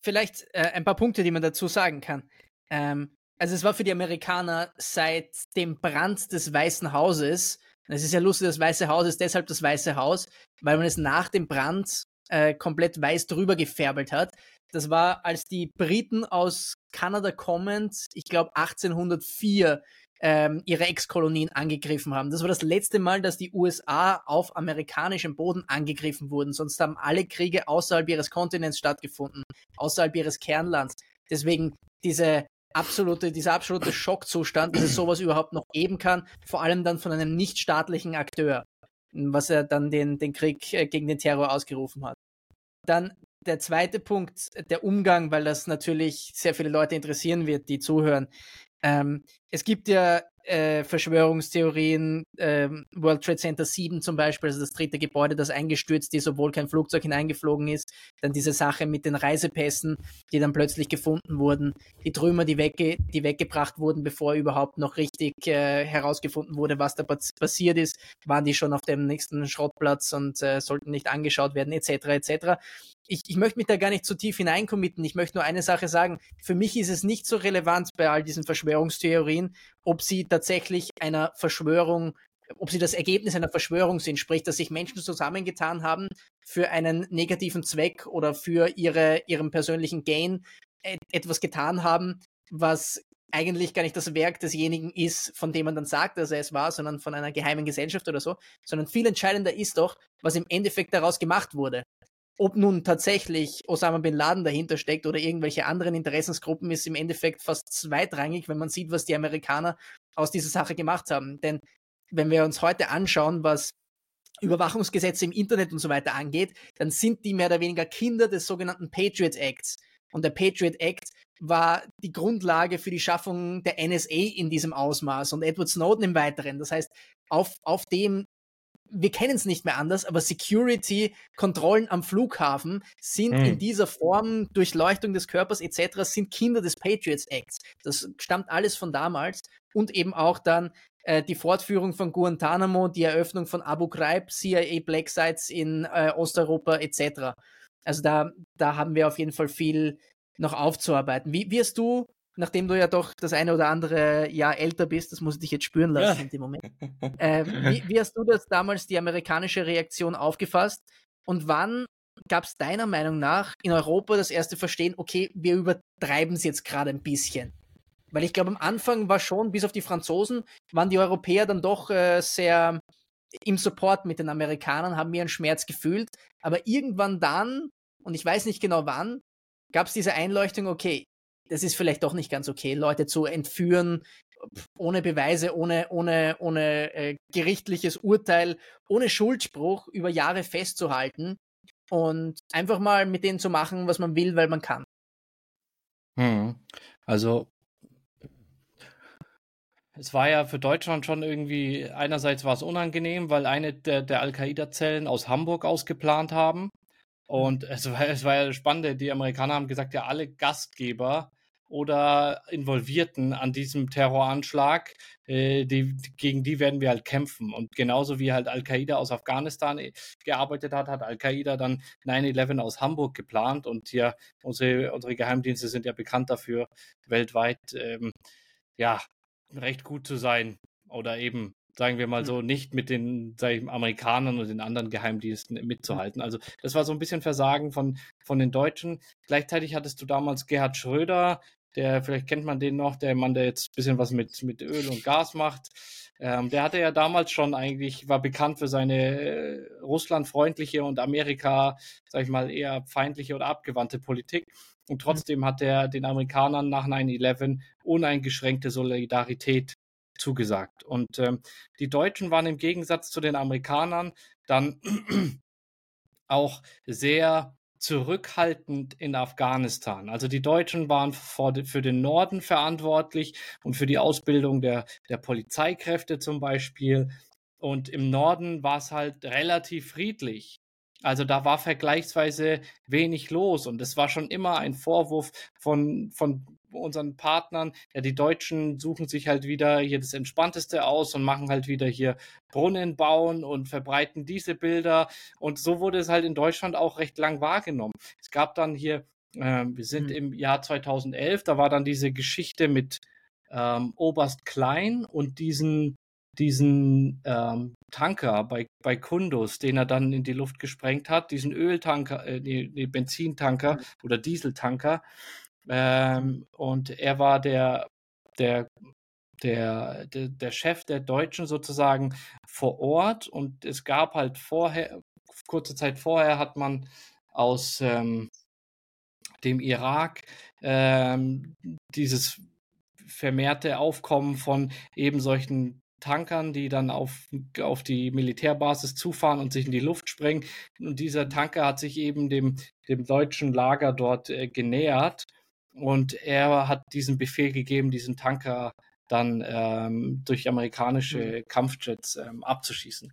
vielleicht äh, ein paar Punkte, die man dazu sagen kann. Ähm, also es war für die Amerikaner seit dem Brand des Weißen Hauses, es ist ja lustig, das Weiße Haus ist deshalb das Weiße Haus, weil man es nach dem Brand äh, komplett weiß drüber gefärbelt hat. Das war, als die Briten aus Kanada kommend, ich glaube 1804, ähm, ihre Ex-Kolonien angegriffen haben. Das war das letzte Mal, dass die USA auf amerikanischem Boden angegriffen wurden. Sonst haben alle Kriege außerhalb ihres Kontinents stattgefunden, außerhalb ihres Kernlands. Deswegen diese absolute, dieser absolute Schockzustand, dass es sowas überhaupt noch geben kann, vor allem dann von einem nichtstaatlichen Akteur, was er dann den, den Krieg äh, gegen den Terror ausgerufen hat. Dann der zweite Punkt, der Umgang, weil das natürlich sehr viele Leute interessieren wird, die zuhören. Ähm, es gibt ja äh, Verschwörungstheorien, äh, World Trade Center 7 zum Beispiel, also das dritte Gebäude, das eingestürzt ist, obwohl kein Flugzeug hineingeflogen ist. Dann diese Sache mit den Reisepässen, die dann plötzlich gefunden wurden. Die Trümmer, die, wegge die weggebracht wurden, bevor überhaupt noch richtig äh, herausgefunden wurde, was da passiert ist, waren die schon auf dem nächsten Schrottplatz und äh, sollten nicht angeschaut werden, etc. etc ich, ich möchte mich da gar nicht zu tief hineinkommitten. Ich möchte nur eine Sache sagen. Für mich ist es nicht so relevant bei all diesen Verschwörungstheorien, ob sie tatsächlich einer Verschwörung, ob sie das Ergebnis einer Verschwörung sind, sprich, dass sich Menschen zusammengetan haben für einen negativen Zweck oder für ihre, ihren persönlichen Gain etwas getan haben, was eigentlich gar nicht das Werk desjenigen ist, von dem man dann sagt, dass er es war, sondern von einer geheimen Gesellschaft oder so, sondern viel entscheidender ist doch, was im Endeffekt daraus gemacht wurde. Ob nun tatsächlich Osama bin Laden dahinter steckt oder irgendwelche anderen Interessensgruppen, ist im Endeffekt fast zweitrangig, wenn man sieht, was die Amerikaner aus dieser Sache gemacht haben. Denn wenn wir uns heute anschauen, was Überwachungsgesetze im Internet und so weiter angeht, dann sind die mehr oder weniger Kinder des sogenannten Patriot Acts. Und der Patriot Act war die Grundlage für die Schaffung der NSA in diesem Ausmaß und Edward Snowden im Weiteren. Das heißt, auf, auf dem wir kennen es nicht mehr anders, aber Security-Kontrollen am Flughafen sind mhm. in dieser Form, Durchleuchtung des Körpers etc., sind Kinder des Patriots Acts. Das stammt alles von damals und eben auch dann äh, die Fortführung von Guantanamo, die Eröffnung von Abu Ghraib, CIA Black Sites in äh, Osteuropa etc. Also da, da haben wir auf jeden Fall viel noch aufzuarbeiten. Wie wirst du nachdem du ja doch das eine oder andere Jahr älter bist, das muss ich dich jetzt spüren lassen ja. in dem Moment. <laughs> Äh, wie, wie, hast du das damals, die amerikanische Reaktion aufgefasst? Und wann gab es deiner Meinung nach in Europa das erste Verstehen, okay, wir übertreiben es jetzt gerade ein bisschen? Weil ich glaube, am Anfang war schon, bis auf die Franzosen, waren die Europäer dann doch äh, sehr im Support mit den Amerikanern, haben mir einen Schmerz gefühlt. Aber irgendwann dann, und ich weiß nicht genau wann, gab es diese Einleuchtung, okay, das ist vielleicht doch nicht ganz okay, Leute zu entführen, ohne Beweise, ohne, ohne, ohne äh, gerichtliches Urteil, ohne Schuldspruch über Jahre festzuhalten und einfach mal mit denen zu machen, was man will, weil man kann. Hm. Also es war ja für Deutschland schon irgendwie, einerseits war es unangenehm, weil eine der, der Al-Qaida-Zellen aus Hamburg ausgeplant haben. Und es war, es war ja spannend, die Amerikaner haben gesagt, ja, alle Gastgeber oder Involvierten an diesem Terroranschlag, äh, die, gegen die werden wir halt kämpfen. Und genauso wie halt Al-Qaida aus Afghanistan äh, gearbeitet hat, hat Al-Qaida dann 9-11 aus Hamburg geplant. Und hier unsere, unsere Geheimdienste sind ja bekannt dafür, weltweit ähm, ja recht gut zu sein oder eben sagen wir mal hm. so, nicht mit den ich, Amerikanern und den anderen Geheimdiensten mitzuhalten. Also das war so ein bisschen Versagen von, von den Deutschen. Gleichzeitig hattest du damals Gerhard Schröder, der, vielleicht kennt man den noch, der Mann, der jetzt ein bisschen was mit, mit Öl und Gas macht. Ähm, der hatte ja damals schon eigentlich, war bekannt für seine äh, russlandfreundliche und Amerika, sag ich mal, eher feindliche oder abgewandte Politik. Und trotzdem hat er den Amerikanern nach 9-11 uneingeschränkte Solidarität zugesagt. Und ähm, die Deutschen waren im Gegensatz zu den Amerikanern dann <clears throat> auch sehr zurückhaltend in Afghanistan. Also die Deutschen waren für den Norden verantwortlich und für die Ausbildung der, der Polizeikräfte zum Beispiel. Und im Norden war es halt relativ friedlich. Also da war vergleichsweise wenig los und es war schon immer ein Vorwurf von, von unseren Partnern, ja, die Deutschen suchen sich halt wieder hier das Entspannteste aus und machen halt wieder hier Brunnen bauen und verbreiten diese Bilder. Und so wurde es halt in Deutschland auch recht lang wahrgenommen. Es gab dann hier, äh, wir sind hm. im Jahr 2011, da war dann diese Geschichte mit ähm, Oberst Klein und diesen diesen ähm, Tanker bei, bei Kundus, den er dann in die Luft gesprengt hat, diesen Öltanker, äh, nee, Benzintanker hm. oder Dieseltanker, ähm, und er war der, der, der, der, der Chef der Deutschen sozusagen vor Ort. Und es gab halt vorher, kurze Zeit vorher hat man aus ähm, dem Irak ähm, dieses vermehrte Aufkommen von eben solchen Tankern, die dann auf, auf die Militärbasis zufahren und sich in die Luft sprengen. Und dieser Tanker hat sich eben dem, dem deutschen Lager dort äh, genähert und er hat diesen Befehl gegeben, diesen Tanker dann ähm, durch amerikanische mhm. Kampfjets ähm, abzuschießen.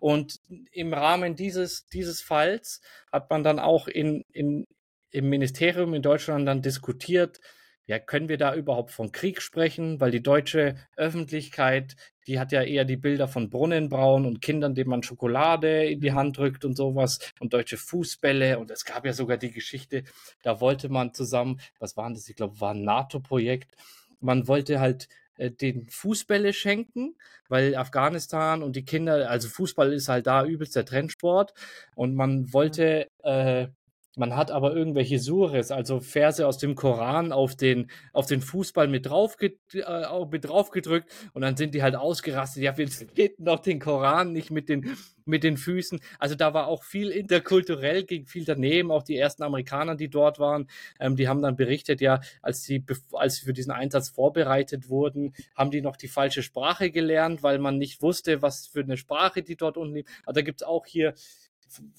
Und im Rahmen dieses, dieses Falls hat man dann auch in, in, im Ministerium in Deutschland dann diskutiert, ja, können wir da überhaupt von Krieg sprechen? Weil die deutsche Öffentlichkeit, die hat ja eher die Bilder von Brunnenbrauen und Kindern, denen man Schokolade in die mhm. Hand drückt und sowas und deutsche Fußbälle. Und es gab ja sogar die Geschichte, da wollte man zusammen, was waren das? Ich glaube, war ein NATO-Projekt. Man wollte halt äh, den Fußbälle schenken, weil Afghanistan und die Kinder, also Fußball ist halt da übelst der Trendsport und man wollte äh, man hat aber irgendwelche Sures, also Verse aus dem Koran auf den, auf den Fußball mit, draufge äh, mit draufgedrückt und dann sind die halt ausgerastet. Ja, wir <laughs> treten doch den Koran nicht mit den, mit den Füßen. Also da war auch viel interkulturell, ging viel daneben. Auch die ersten Amerikaner, die dort waren, ähm, die haben dann berichtet, ja, als sie, als sie für diesen Einsatz vorbereitet wurden, haben die noch die falsche Sprache gelernt, weil man nicht wusste, was für eine Sprache die dort unten liegt. Also da gibt's auch hier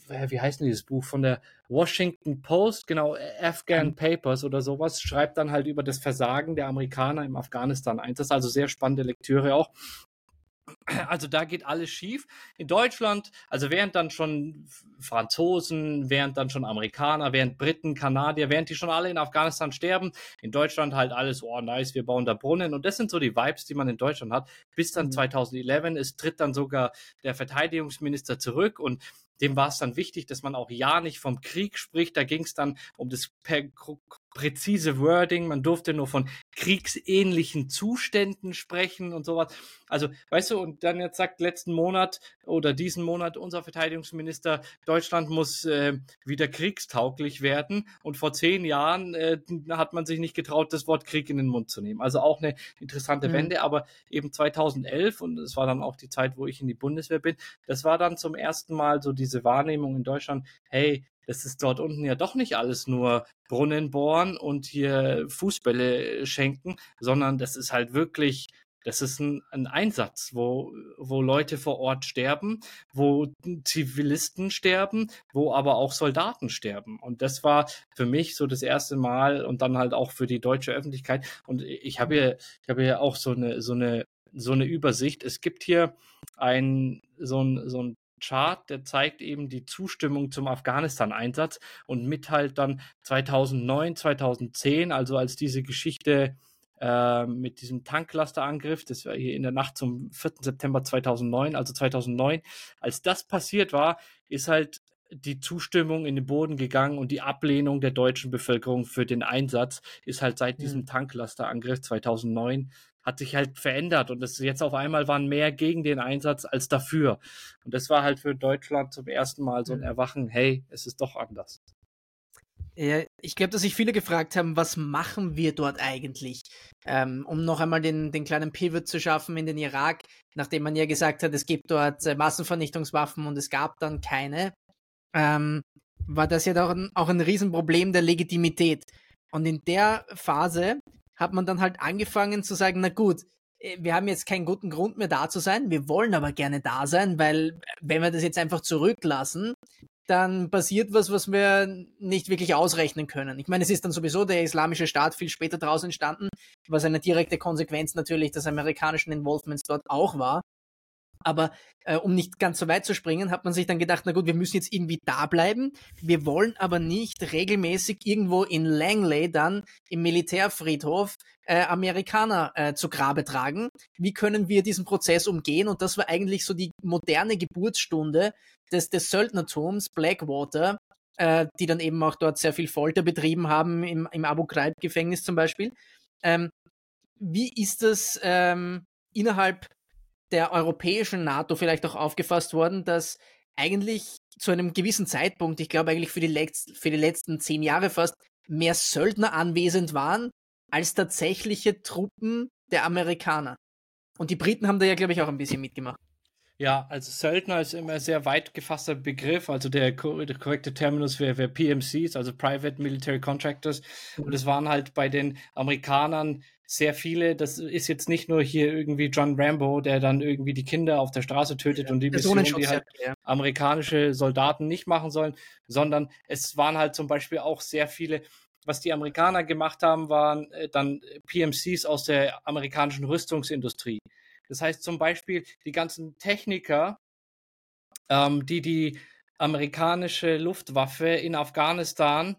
wie heißt denn dieses Buch von der Washington Post, genau, Afghan mhm. Papers oder sowas, schreibt dann halt über das Versagen der Amerikaner im Afghanistan-Einsatz. Also sehr spannende Lektüre auch. Also da geht alles schief. In Deutschland, also während dann schon Franzosen, während dann schon Amerikaner, während Briten, Kanadier, während die schon alle in Afghanistan sterben, in Deutschland halt alles, oh nice, wir bauen da Brunnen. Und das sind so die Vibes, die man in Deutschland hat. Bis dann 2011, mhm. es tritt dann sogar der Verteidigungsminister zurück und dem war es dann wichtig, dass man auch ja nicht vom Krieg spricht. Da ging es dann um das präzise Wording. Man durfte nur von kriegsähnlichen Zuständen sprechen und sowas. Also, weißt du, und dann jetzt sagt letzten Monat oder diesen Monat unser Verteidigungsminister, Deutschland muss äh, wieder kriegstauglich werden. Und vor zehn Jahren äh, hat man sich nicht getraut, das Wort Krieg in den Mund zu nehmen. Also auch eine interessante mhm. Wende. Aber eben 2011, und es war dann auch die Zeit, wo ich in die Bundeswehr bin, das war dann zum ersten Mal so diese Wahrnehmung in Deutschland, hey, das ist dort unten ja doch nicht alles nur Brunnen bohren und hier Fußbälle schenken, sondern das ist halt wirklich, das ist ein, ein, Einsatz, wo, wo Leute vor Ort sterben, wo Zivilisten sterben, wo aber auch Soldaten sterben. Und das war für mich so das erste Mal und dann halt auch für die deutsche Öffentlichkeit. Und ich habe hier, ich habe hier auch so eine, so eine, so eine Übersicht. Es gibt hier ein, so ein, so ein Chart, der zeigt eben die Zustimmung zum Afghanistan-Einsatz und mit halt dann 2009, 2010, also als diese Geschichte äh, mit diesem Tanklasterangriff, das war hier in der Nacht zum 4. September 2009, also 2009, als das passiert war, ist halt die Zustimmung in den Boden gegangen und die Ablehnung der deutschen Bevölkerung für den Einsatz ist halt seit diesem mhm. Tanklasterangriff 2009 hat sich halt verändert und es jetzt auf einmal waren mehr gegen den Einsatz als dafür. Und das war halt für Deutschland zum ersten Mal so ein mhm. Erwachen, hey, es ist doch anders. Ja, ich glaube, dass sich viele gefragt haben, was machen wir dort eigentlich? Ähm, um noch einmal den, den kleinen Pivot zu schaffen in den Irak, nachdem man ja gesagt hat, es gibt dort äh, Massenvernichtungswaffen und es gab dann keine, ähm, war das ja auch ein, auch ein Riesenproblem der Legitimität. Und in der Phase hat man dann halt angefangen zu sagen, na gut, äh, wir haben jetzt keinen guten Grund mehr da zu sein, wir wollen aber gerne da sein, weil äh, wenn wir das jetzt einfach zurücklassen, dann passiert was, was wir nicht wirklich ausrechnen können. Ich meine, es ist dann sowieso der islamische Staat viel später daraus entstanden, was eine direkte Konsequenz natürlich des amerikanischen Involvements dort auch war. Aber äh, um nicht ganz so weit zu springen, hat man sich dann gedacht, na gut, wir müssen jetzt irgendwie da bleiben. Wir wollen aber nicht regelmäßig irgendwo in Langley dann im Militärfriedhof äh, Amerikaner äh, zu Grabe tragen. Wie können wir diesen Prozess umgehen? Und das war eigentlich so die moderne Geburtsstunde des, des Söldnertums Blackwater, äh, die dann eben auch dort sehr viel Folter betrieben haben, im, im Abu Ghraib-Gefängnis zum Beispiel. Ähm, wie ist das ähm, innerhalb der europäischen NATO vielleicht auch aufgefasst worden, dass eigentlich zu einem gewissen Zeitpunkt, ich glaube eigentlich für die, letzt, für die letzten zehn Jahre fast, mehr Söldner anwesend waren als tatsächliche Truppen der Amerikaner. Und die Briten haben da ja, glaube ich, auch ein bisschen mitgemacht. Ja, also Söldner ist immer ein sehr weit gefasster Begriff. Also der, der korrekte Terminus wäre wär PMCs, also Private Military Contractors. Und es waren halt bei den Amerikanern sehr viele. Das ist jetzt nicht nur hier irgendwie John Rambo, der dann irgendwie die Kinder auf der Straße tötet ja, und die Mission, die halt ja. amerikanische Soldaten nicht machen sollen, sondern es waren halt zum Beispiel auch sehr viele was die Amerikaner gemacht haben, waren äh, dann PMCs aus der amerikanischen Rüstungsindustrie. Das heißt zum Beispiel, die ganzen Techniker, ähm, die die amerikanische Luftwaffe in Afghanistan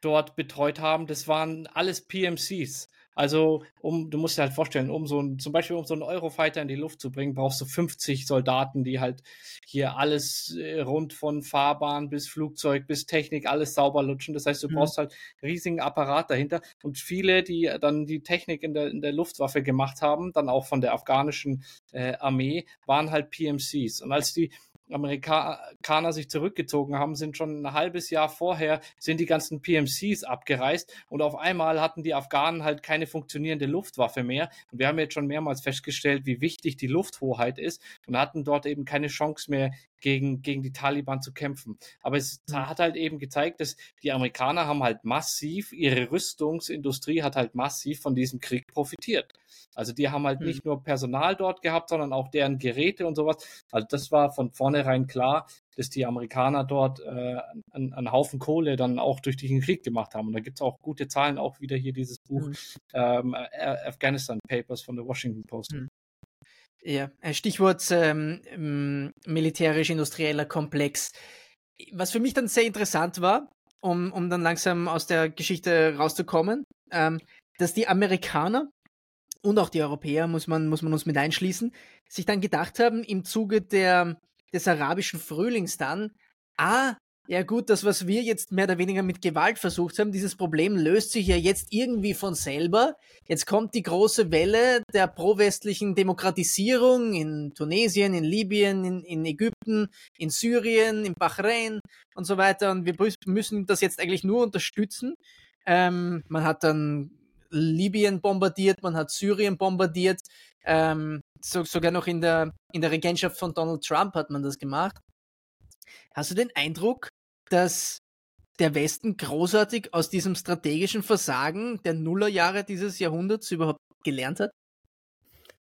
dort betreut haben, das waren alles PMCs. Also, um, du musst dir halt vorstellen, um so ein, zum Beispiel um so einen Eurofighter in die Luft zu bringen, brauchst du 50 Soldaten, die halt hier alles äh, rund von Fahrbahn bis Flugzeug bis Technik alles sauber lutschen. Das heißt, du mhm. brauchst halt riesigen Apparat dahinter. Und viele, die dann die Technik in der, in der Luftwaffe gemacht haben, dann auch von der afghanischen äh, Armee, waren halt PMCs. Und als die Amerikaner sich zurückgezogen haben, sind schon ein halbes Jahr vorher, sind die ganzen PMCs abgereist und auf einmal hatten die Afghanen halt keine funktionierende Luftwaffe mehr. Und wir haben jetzt schon mehrmals festgestellt, wie wichtig die Lufthoheit ist und hatten dort eben keine Chance mehr, gegen, gegen die Taliban zu kämpfen. Aber es mhm. hat halt eben gezeigt, dass die Amerikaner haben halt massiv, ihre Rüstungsindustrie hat halt massiv von diesem Krieg profitiert. Also die haben halt mhm. nicht nur Personal dort gehabt, sondern auch deren Geräte und sowas. Also das war von vornherein klar, dass die Amerikaner dort äh, einen, einen, Haufen Kohle dann auch durch den Krieg gemacht haben. Und da gibt es auch gute Zahlen, auch wieder hier dieses Buch mhm. ähm, Afghanistan Papers von der Washington Post. Mhm. Ja, Stichwort ähm, militärisch-industrieller Komplex. Was für mich dann sehr interessant war, um, um dann langsam aus der Geschichte rauszukommen, ähm, dass die Amerikaner und auch die Europäer, muss man, muss man uns mit einschließen, sich dann gedacht haben, im Zuge der, des arabischen Frühlings dann, ah, ja gut, das, was wir jetzt mehr oder weniger mit Gewalt versucht haben, dieses Problem löst sich ja jetzt irgendwie von selber. Jetzt kommt die große Welle der pro-westlichen Demokratisierung in Tunesien, in Libyen, in, in Ägypten, in Syrien, in Bahrain und so weiter. Und wir müssen das jetzt eigentlich nur unterstützen. Ähm, man hat dann Libyen bombardiert, man hat Syrien bombardiert. Ähm, so, sogar noch in der, in der Regentschaft von Donald Trump hat man das gemacht. Hast du den Eindruck, dass der Westen großartig aus diesem strategischen Versagen der Nullerjahre dieses Jahrhunderts überhaupt gelernt hat?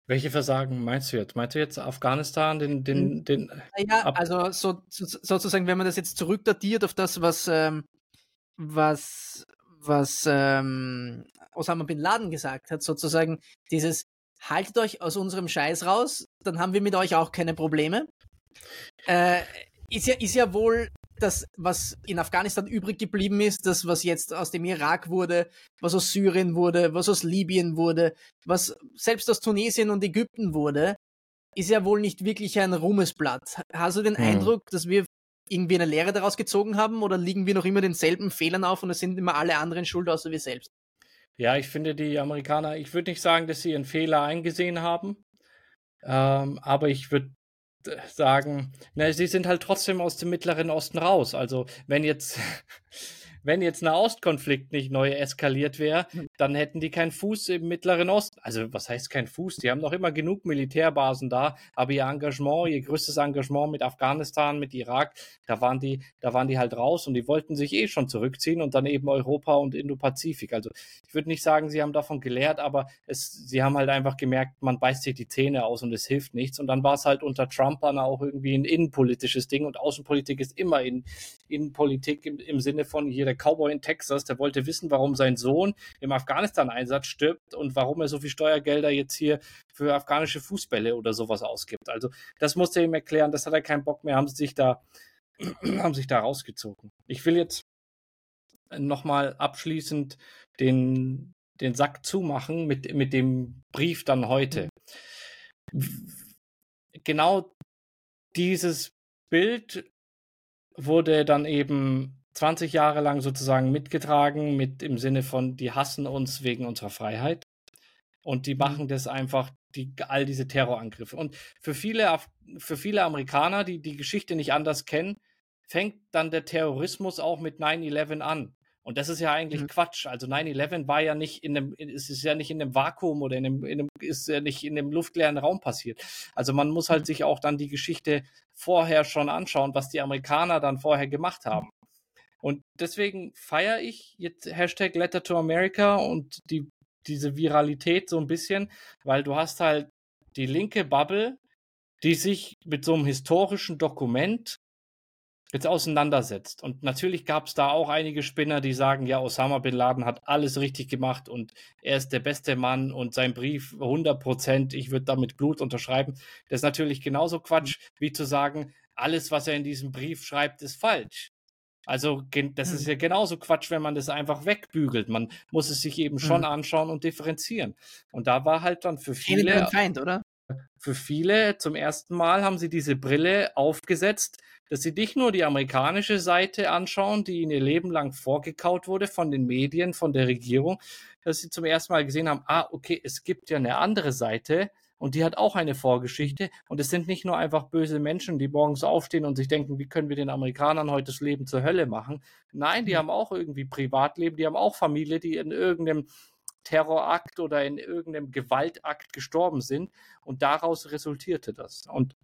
Welche Versagen meinst du jetzt? Meinst du jetzt Afghanistan, den, den, hm. den? Ja, also so, so, sozusagen, wenn man das jetzt zurückdatiert auf das, was, ähm, was, was ähm, Osama bin Laden gesagt hat, sozusagen dieses haltet euch aus unserem Scheiß raus, dann haben wir mit euch auch keine Probleme. Äh, ist ja, ist ja wohl das, was in Afghanistan übrig geblieben ist, das, was jetzt aus dem Irak wurde, was aus Syrien wurde, was aus Libyen wurde, was selbst aus Tunesien und Ägypten wurde, ist ja wohl nicht wirklich ein Ruhmesblatt. Hast du den hm. Eindruck, dass wir irgendwie eine Lehre daraus gezogen haben oder liegen wir noch immer denselben Fehlern auf und es sind immer alle anderen schuld, außer wir selbst? Ja, ich finde die Amerikaner, ich würde nicht sagen, dass sie ihren Fehler eingesehen haben, ähm, aber ich würde sagen, na, sie sind halt trotzdem aus dem Mittleren Osten raus. Also wenn jetzt wenn jetzt ein Ostkonflikt nicht neu eskaliert wäre, hm. dann hätten die keinen Fuß im Mittleren Osten. Also was heißt kein Fuß? Die haben noch immer genug Militärbasen da, aber ihr Engagement, ihr größtes Engagement mit Afghanistan, mit Irak, da waren die, da waren die halt raus und die wollten sich eh schon zurückziehen und dann eben Europa und Indo-Pazifik. Also ich würde nicht sagen, sie haben davon gelehrt, aber es, sie haben halt einfach gemerkt, man beißt sich die Zähne aus und es hilft nichts. Und dann war es halt unter Trump dann auch irgendwie ein innenpolitisches Ding und Außenpolitik ist immer in, Innenpolitik im, im Sinne von hier der Cowboy in Texas, der wollte wissen, warum sein Sohn im Afghanistan-Einsatz stirbt und warum er so viel Steuergelder jetzt hier für afghanische Fußbälle oder sowas ausgibt. Also das musste er ihm erklären, das hat er keinen Bock mehr, haben sich da, <clears throat> haben sich da rausgezogen. Ich will jetzt nochmal abschließend den, den Sack zumachen mit, mit dem Brief dann heute. Genau dieses Bild wurde dann eben 20 Jahre lang sozusagen mitgetragen, mit im Sinne von, die hassen uns wegen unserer Freiheit. Und die mhm. machen das einfach, die, all diese Terrorangriffe. Und für viele, für viele Amerikaner, die die Geschichte nicht anders kennen, fängt dann der Terrorismus auch mit 9-11 an. Und das ist ja eigentlich mhm. Quatsch. Also 9-11 war ja nicht in einem, es ist ja nicht in einem Vakuum oder in einem, in einem, ist ja nicht in einem luftleeren Raum passiert. Also man muss halt mhm. sich auch dann die Geschichte vorher schon anschauen, was die Amerikaner dann vorher gemacht haben. Und deswegen feiere ich jetzt Hashtag Letter to America und die, diese Viralität so ein bisschen, weil du hast halt die linke Bubble, die sich mit so einem historischen Dokument jetzt auseinandersetzt. Und natürlich gab es da auch einige Spinner, die sagen, ja, Osama bin Laden hat alles richtig gemacht und er ist der beste Mann und sein Brief 100 Prozent, ich würde damit Blut unterschreiben. Das ist natürlich genauso Quatsch, wie zu sagen, alles, was er in diesem Brief schreibt, ist falsch. Also das ist hm. ja genauso Quatsch, wenn man das einfach wegbügelt. Man muss es sich eben schon mhm. anschauen und differenzieren. Und da war halt dann für viele. Feind, oder? Für viele zum ersten Mal haben sie diese Brille aufgesetzt, dass sie nicht nur die amerikanische Seite anschauen, die ihnen ihr Leben lang vorgekaut wurde von den Medien, von der Regierung, dass sie zum ersten Mal gesehen haben, ah, okay, es gibt ja eine andere Seite und die hat auch eine Vorgeschichte und es sind nicht nur einfach böse Menschen, die morgens aufstehen und sich denken, wie können wir den Amerikanern heute das Leben zur Hölle machen. Nein, die mhm. haben auch irgendwie Privatleben, die haben auch Familie, die in irgendeinem Terrorakt oder in irgendeinem Gewaltakt gestorben sind und daraus resultierte das. Und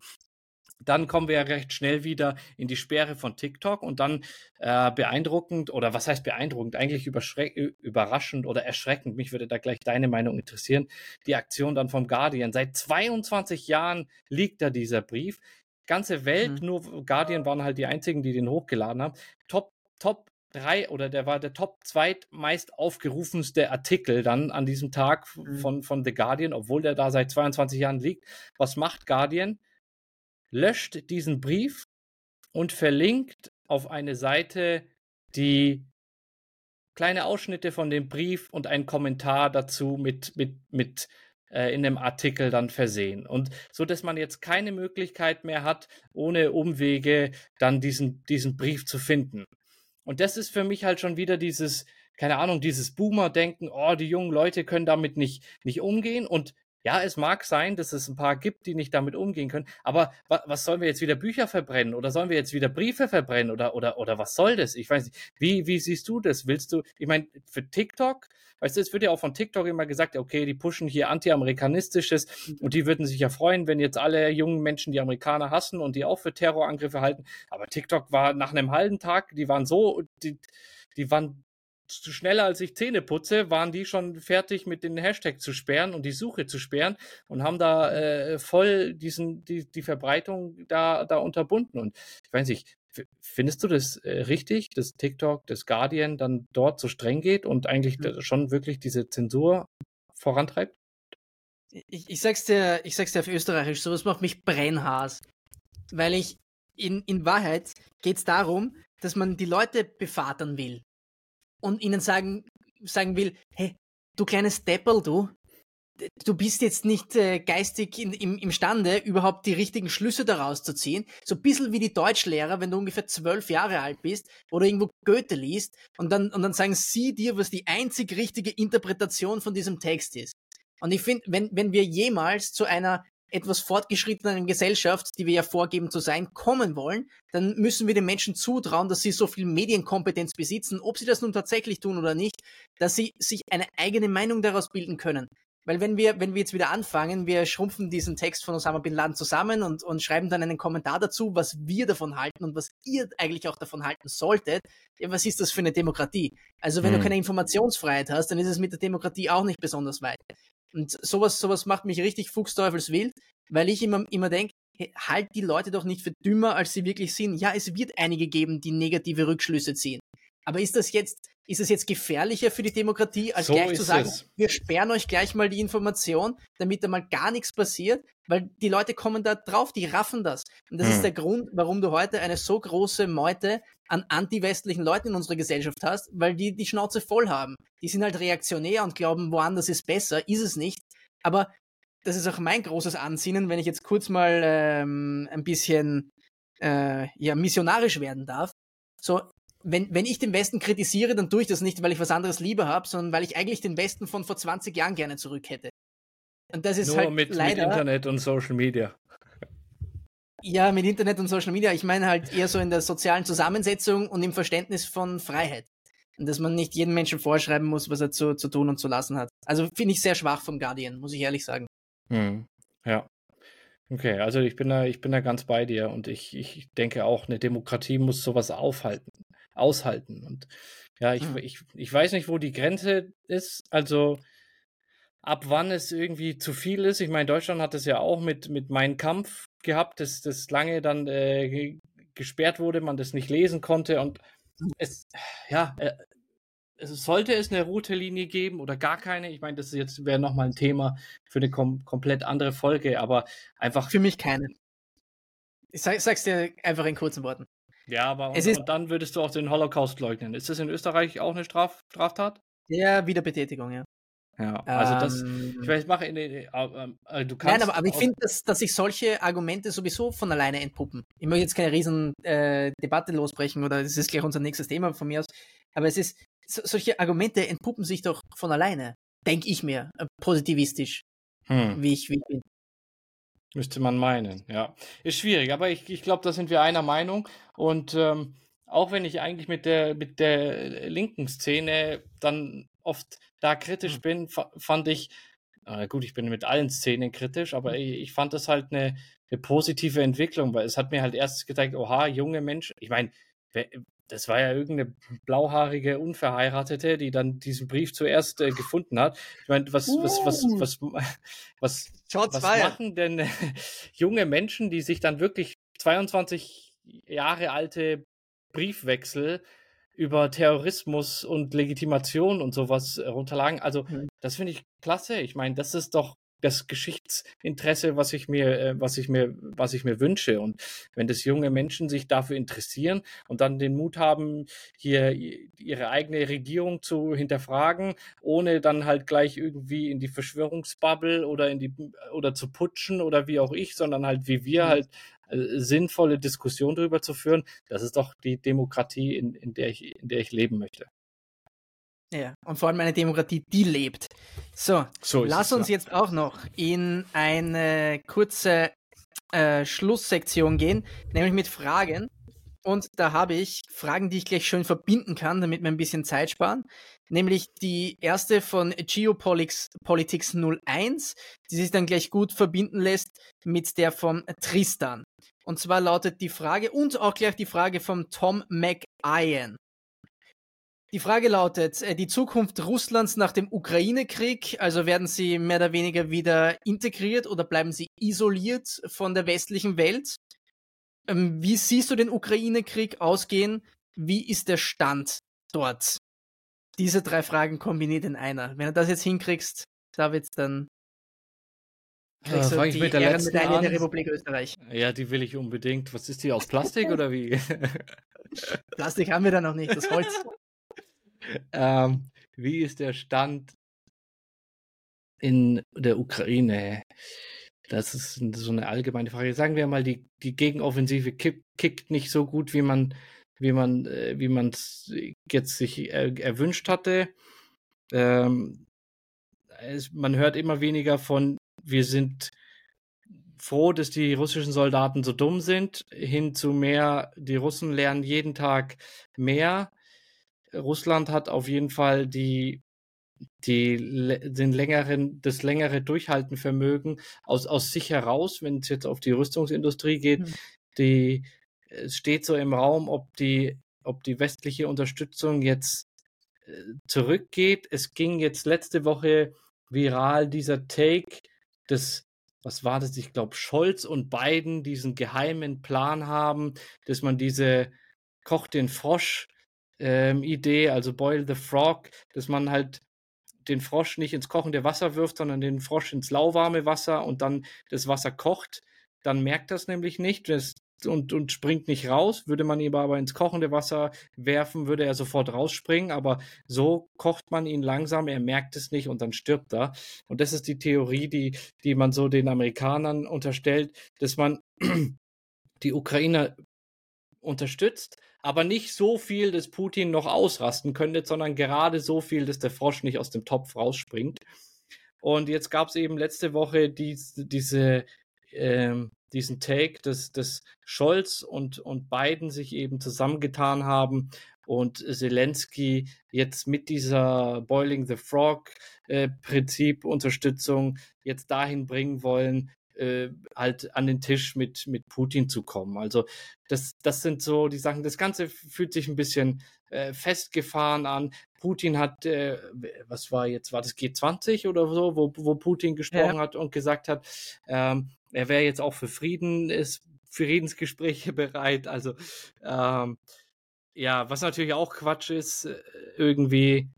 dann kommen wir ja recht schnell wieder in die Sperre von TikTok und dann äh, beeindruckend oder was heißt beeindruckend, eigentlich überraschend oder erschreckend, mich würde da gleich deine Meinung interessieren, die Aktion dann vom Guardian. Seit 22 Jahren liegt da dieser Brief. Ganze Welt, mhm. nur Guardian waren halt die einzigen, die den hochgeladen haben. Top, Top drei oder der war der Top zweitmeist aufgerufenste Artikel dann an diesem Tag mhm. von, von The Guardian, obwohl der da seit 22 Jahren liegt. Was macht Guardian? Löscht diesen Brief und verlinkt auf eine Seite, die kleine Ausschnitte von dem Brief und einen Kommentar dazu mit, mit, mit äh, in einem Artikel dann versehen. Und so, dass man jetzt keine Möglichkeit mehr hat, ohne Umwege dann diesen, diesen Brief zu finden. Und das ist für mich halt schon wieder dieses, keine Ahnung, dieses Boomer-Denken, oh, die jungen Leute können damit nicht, nicht umgehen. Und ja, es mag sein, dass es ein paar gibt, die nicht damit umgehen können, aber wa was sollen wir jetzt wieder Bücher verbrennen oder sollen wir jetzt wieder Briefe verbrennen oder, oder, oder was soll das? Ich weiß nicht. Wie, wie siehst du das? Willst du, ich meine, für TikTok, weißt du, es wird ja auch von TikTok immer gesagt, okay, die pushen hier anti-amerikanistisches und die würden sich ja freuen, wenn jetzt alle jungen Menschen die Amerikaner hassen und die auch für Terrorangriffe halten. Aber TikTok war nach einem halben Tag, die waren so, die, die waren schneller als ich Zähne putze, waren die schon fertig mit den Hashtag zu sperren und die Suche zu sperren und haben da äh, voll diesen, die, die Verbreitung da, da unterbunden. Und ich weiß nicht, findest du das äh, richtig, dass TikTok, das Guardian dann dort so streng geht und eigentlich mhm. schon wirklich diese Zensur vorantreibt? Ich, ich sag's dir, ich sag's dir auf Österreichisch, sowas macht mich brennhaß. Weil ich, in, in Wahrheit geht's darum, dass man die Leute bevatern will und ihnen sagen, sagen will, hey, du kleines Deppel, du, du bist jetzt nicht äh, geistig in, im, imstande, überhaupt die richtigen Schlüsse daraus zu ziehen. So ein bisschen wie die Deutschlehrer, wenn du ungefähr zwölf Jahre alt bist oder irgendwo Goethe liest und dann, und dann sagen sie dir, was die einzig richtige Interpretation von diesem Text ist. Und ich finde, wenn, wenn wir jemals zu einer etwas fortgeschritteneren Gesellschaft, die wir ja vorgeben zu sein, kommen wollen, dann müssen wir den Menschen zutrauen, dass sie so viel Medienkompetenz besitzen, ob sie das nun tatsächlich tun oder nicht, dass sie sich eine eigene Meinung daraus bilden können. Weil wenn wir, wenn wir jetzt wieder anfangen, wir schrumpfen diesen Text von Osama Bin Laden zusammen und, und schreiben dann einen Kommentar dazu, was wir davon halten und was ihr eigentlich auch davon halten solltet, ja, was ist das für eine Demokratie? Also wenn hm. du keine Informationsfreiheit hast, dann ist es mit der Demokratie auch nicht besonders weit. Und sowas, sowas macht mich richtig fuchsteufelswild, weil ich immer, immer denke, halt die Leute doch nicht für dümmer, als sie wirklich sind. Ja, es wird einige geben, die negative Rückschlüsse ziehen. Aber ist das jetzt, ist es jetzt gefährlicher für die Demokratie, als so gleich zu sagen, es. wir sperren euch gleich mal die Information, damit da mal gar nichts passiert? Weil die Leute kommen da drauf, die raffen das. Und das hm. ist der Grund, warum du heute eine so große Meute an anti-westlichen Leuten in unserer Gesellschaft hast, weil die die Schnauze voll haben. Die sind halt reaktionär und glauben, woanders ist besser, ist es nicht. Aber das ist auch mein großes Ansinnen, wenn ich jetzt kurz mal ähm, ein bisschen äh, ja, missionarisch werden darf. So, wenn, wenn ich den Westen kritisiere, dann tue ich das nicht, weil ich was anderes lieber habe, sondern weil ich eigentlich den Westen von vor 20 Jahren gerne zurück hätte. Und das ist Nur halt mit, leider, mit Internet und Social Media. Ja, mit Internet und Social Media. Ich meine halt eher so in der sozialen Zusammensetzung und im Verständnis von Freiheit. Und dass man nicht jedem Menschen vorschreiben muss, was er zu, zu tun und zu lassen hat. Also finde ich sehr schwach vom Guardian, muss ich ehrlich sagen. Hm. Ja. Okay, also ich bin da, ich bin da ganz bei dir und ich, ich denke auch, eine Demokratie muss sowas aufhalten, aushalten. Und ja, ich, hm. ich, ich weiß nicht, wo die Grenze ist. Also ab wann es irgendwie zu viel ist. Ich meine, Deutschland hat es ja auch mit, mit Mein Kampf gehabt, das, das lange dann äh, gesperrt wurde, man das nicht lesen konnte und es, ja, äh, es sollte es eine rote Linie geben oder gar keine. Ich meine, das ist jetzt wäre nochmal ein Thema für eine kom komplett andere Folge, aber einfach. Für mich keine. Ich sag, sag's dir einfach in kurzen Worten. Ja, aber und, und, dann würdest du auch den Holocaust leugnen. Ist das in Österreich auch eine Straf Straftat? Ja, Wiederbetätigung, ja. Ja, also das, ähm, ich weiß, mache in äh, äh, du kannst. Nein, aber, aber ich finde, dass, dass sich solche Argumente sowieso von alleine entpuppen. Ich möchte jetzt keine riesen äh, Debatte losbrechen oder das ist gleich unser nächstes Thema von mir aus. Aber es ist, so, solche Argumente entpuppen sich doch von alleine, denke ich mir, äh, positivistisch, hm. wie, ich, wie ich bin. Müsste man meinen, ja. Ist schwierig, aber ich, ich glaube, da sind wir einer Meinung. Und ähm, auch wenn ich eigentlich mit der, mit der linken Szene dann oft da kritisch mhm. bin, fand ich, äh, gut, ich bin mit allen Szenen kritisch, aber ich, ich fand das halt eine, eine, positive Entwicklung, weil es hat mir halt erst gezeigt, oha, junge Menschen, ich meine, das war ja irgendeine blauhaarige Unverheiratete, die dann diesen Brief zuerst äh, gefunden hat. Ich meine, was, uh. was, was, was, was, was, was machen denn äh, junge Menschen, die sich dann wirklich 22 Jahre alte Briefwechsel über Terrorismus und Legitimation und sowas äh, runterlagen. Also, mhm. das finde ich klasse. Ich meine, das ist doch das Geschichtsinteresse, was ich mir, äh, was ich mir, was ich mir wünsche. Und wenn das junge Menschen sich dafür interessieren und dann den Mut haben, hier ihre eigene Regierung zu hinterfragen, ohne dann halt gleich irgendwie in die Verschwörungsbubble oder in die oder zu putschen oder wie auch ich, sondern halt wie wir mhm. halt sinnvolle Diskussion darüber zu führen, das ist doch die Demokratie, in, in, der, ich, in der ich leben möchte. Ja, und vor allem eine Demokratie, die lebt. So, so lass es, uns ja. jetzt auch noch in eine kurze äh, Schlusssektion gehen, nämlich mit Fragen. Und da habe ich Fragen, die ich gleich schön verbinden kann, damit wir ein bisschen Zeit sparen. Nämlich die erste von Geopolitics Politics 01, die sich dann gleich gut verbinden lässt mit der von Tristan. Und zwar lautet die Frage und auch gleich die Frage von Tom McIan. Die Frage lautet, äh, die Zukunft Russlands nach dem Ukraine-Krieg, also werden sie mehr oder weniger wieder integriert oder bleiben sie isoliert von der westlichen Welt? Ähm, wie siehst du den Ukraine-Krieg ausgehen? Wie ist der Stand dort? Diese drei Fragen kombiniert in einer. Wenn du das jetzt hinkriegst, David, dann kriegst du die Ehrenmedaille der Republik Österreich. Ja, die will ich unbedingt. Was ist die aus Plastik oder wie? <laughs> Plastik haben wir da noch nicht, das Holz. <laughs> Ähm, wie ist der Stand in der Ukraine? Das ist so eine allgemeine Frage. Sagen wir mal, die, die Gegenoffensive kick, kickt nicht so gut, wie man wie man äh, wie man es jetzt sich äh, erwünscht hatte. Ähm, es, man hört immer weniger von wir sind froh, dass die russischen Soldaten so dumm sind, hin zu mehr, die Russen lernen jeden Tag mehr. Russland hat auf jeden Fall die, die, den längeren, das längere Durchhaltenvermögen aus, aus sich heraus, wenn es jetzt auf die Rüstungsindustrie geht. Mhm. Die, es steht so im Raum, ob die, ob die westliche Unterstützung jetzt äh, zurückgeht. Es ging jetzt letzte Woche viral dieser Take des was war das? Ich glaube, Scholz und Biden diesen geheimen Plan haben, dass man diese Koch den Frosch ähm, Idee, also Boil the Frog, dass man halt den Frosch nicht ins kochende Wasser wirft, sondern den Frosch ins lauwarme Wasser und dann das Wasser kocht. Dann merkt das nämlich nicht das, und, und springt nicht raus. Würde man ihn aber ins kochende Wasser werfen, würde er sofort rausspringen. Aber so kocht man ihn langsam, er merkt es nicht und dann stirbt er. Und das ist die Theorie, die, die man so den Amerikanern unterstellt, dass man <clears throat> die Ukrainer unterstützt, aber nicht so viel, dass Putin noch ausrasten könnte, sondern gerade so viel, dass der Frosch nicht aus dem Topf rausspringt. Und jetzt gab es eben letzte Woche dies, diese, ähm, diesen Take, dass, dass Scholz und, und Biden sich eben zusammengetan haben und Zelensky jetzt mit dieser Boiling the Frog äh, Prinzip Unterstützung jetzt dahin bringen wollen, äh, halt an den Tisch mit, mit Putin zu kommen. Also das, das sind so die Sachen. Das Ganze fühlt sich ein bisschen äh, festgefahren an. Putin hat, äh, was war jetzt, war das G20 oder so, wo, wo Putin gesprochen ja. hat und gesagt hat, ähm, er wäre jetzt auch für Frieden, ist Friedensgespräche <laughs> bereit. Also ähm, ja, was natürlich auch Quatsch ist, äh, irgendwie.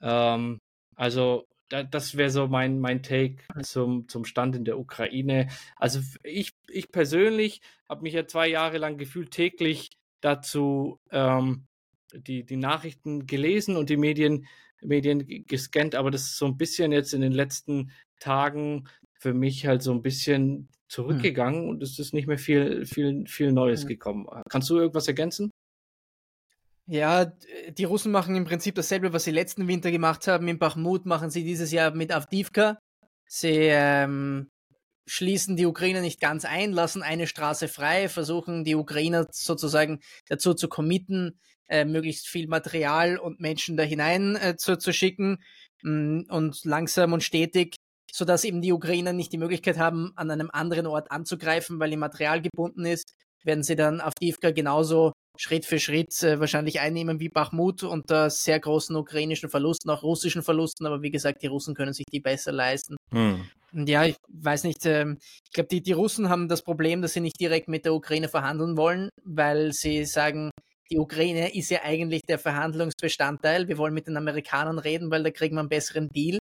Ähm, also da, das wäre so mein, mein Take zum, zum Stand in der Ukraine. Also ich, ich persönlich habe mich ja zwei Jahre lang gefühlt täglich dazu ähm, die, die Nachrichten gelesen und die Medien, Medien gescannt, aber das ist so ein bisschen jetzt in den letzten Tagen für mich halt so ein bisschen hm. zurückgegangen hm. und es ist nicht mehr viel, viel, viel Neues hm. gekommen. Kannst du irgendwas ergänzen? Ja, die Russen machen im Prinzip dasselbe, was sie letzten Winter gemacht haben. In Bachmut machen sie dieses Jahr mit Avdivka. Sie ähm, schließen die Ukrainer nicht ganz ein, lassen eine Straße frei, versuchen die Ukrainer sozusagen dazu zu committen, äh, möglichst viel Material und Menschen da hinein äh, zu, zu schicken mh, und langsam und stetig, sodass eben die Ukrainer nicht die Möglichkeit haben, an einem anderen Ort anzugreifen, weil ihr Material gebunden ist, werden sie dann auf Divka genauso Schritt für Schritt äh, wahrscheinlich einnehmen wie Bachmut unter sehr großen ukrainischen Verlusten, auch russischen Verlusten, aber wie gesagt, die Russen können sich die besser leisten. Hm. Und ja, ich weiß nicht, ähm, ich glaube, die, die Russen haben das Problem, dass sie nicht direkt mit der Ukraine verhandeln wollen, weil sie sagen, die Ukraine ist ja eigentlich der Verhandlungsbestandteil. Wir wollen mit den Amerikanern reden, weil da kriegen wir einen besseren Deal.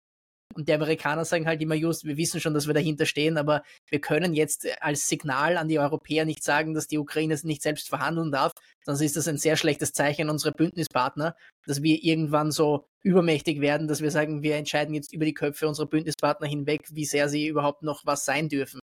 Und die Amerikaner sagen halt immer, just, wir wissen schon, dass wir dahinter stehen, aber wir können jetzt als Signal an die Europäer nicht sagen, dass die Ukraine es nicht selbst verhandeln darf. Sonst ist das ein sehr schlechtes Zeichen an unsere Bündnispartner, dass wir irgendwann so übermächtig werden, dass wir sagen, wir entscheiden jetzt über die Köpfe unserer Bündnispartner hinweg, wie sehr sie überhaupt noch was sein dürfen.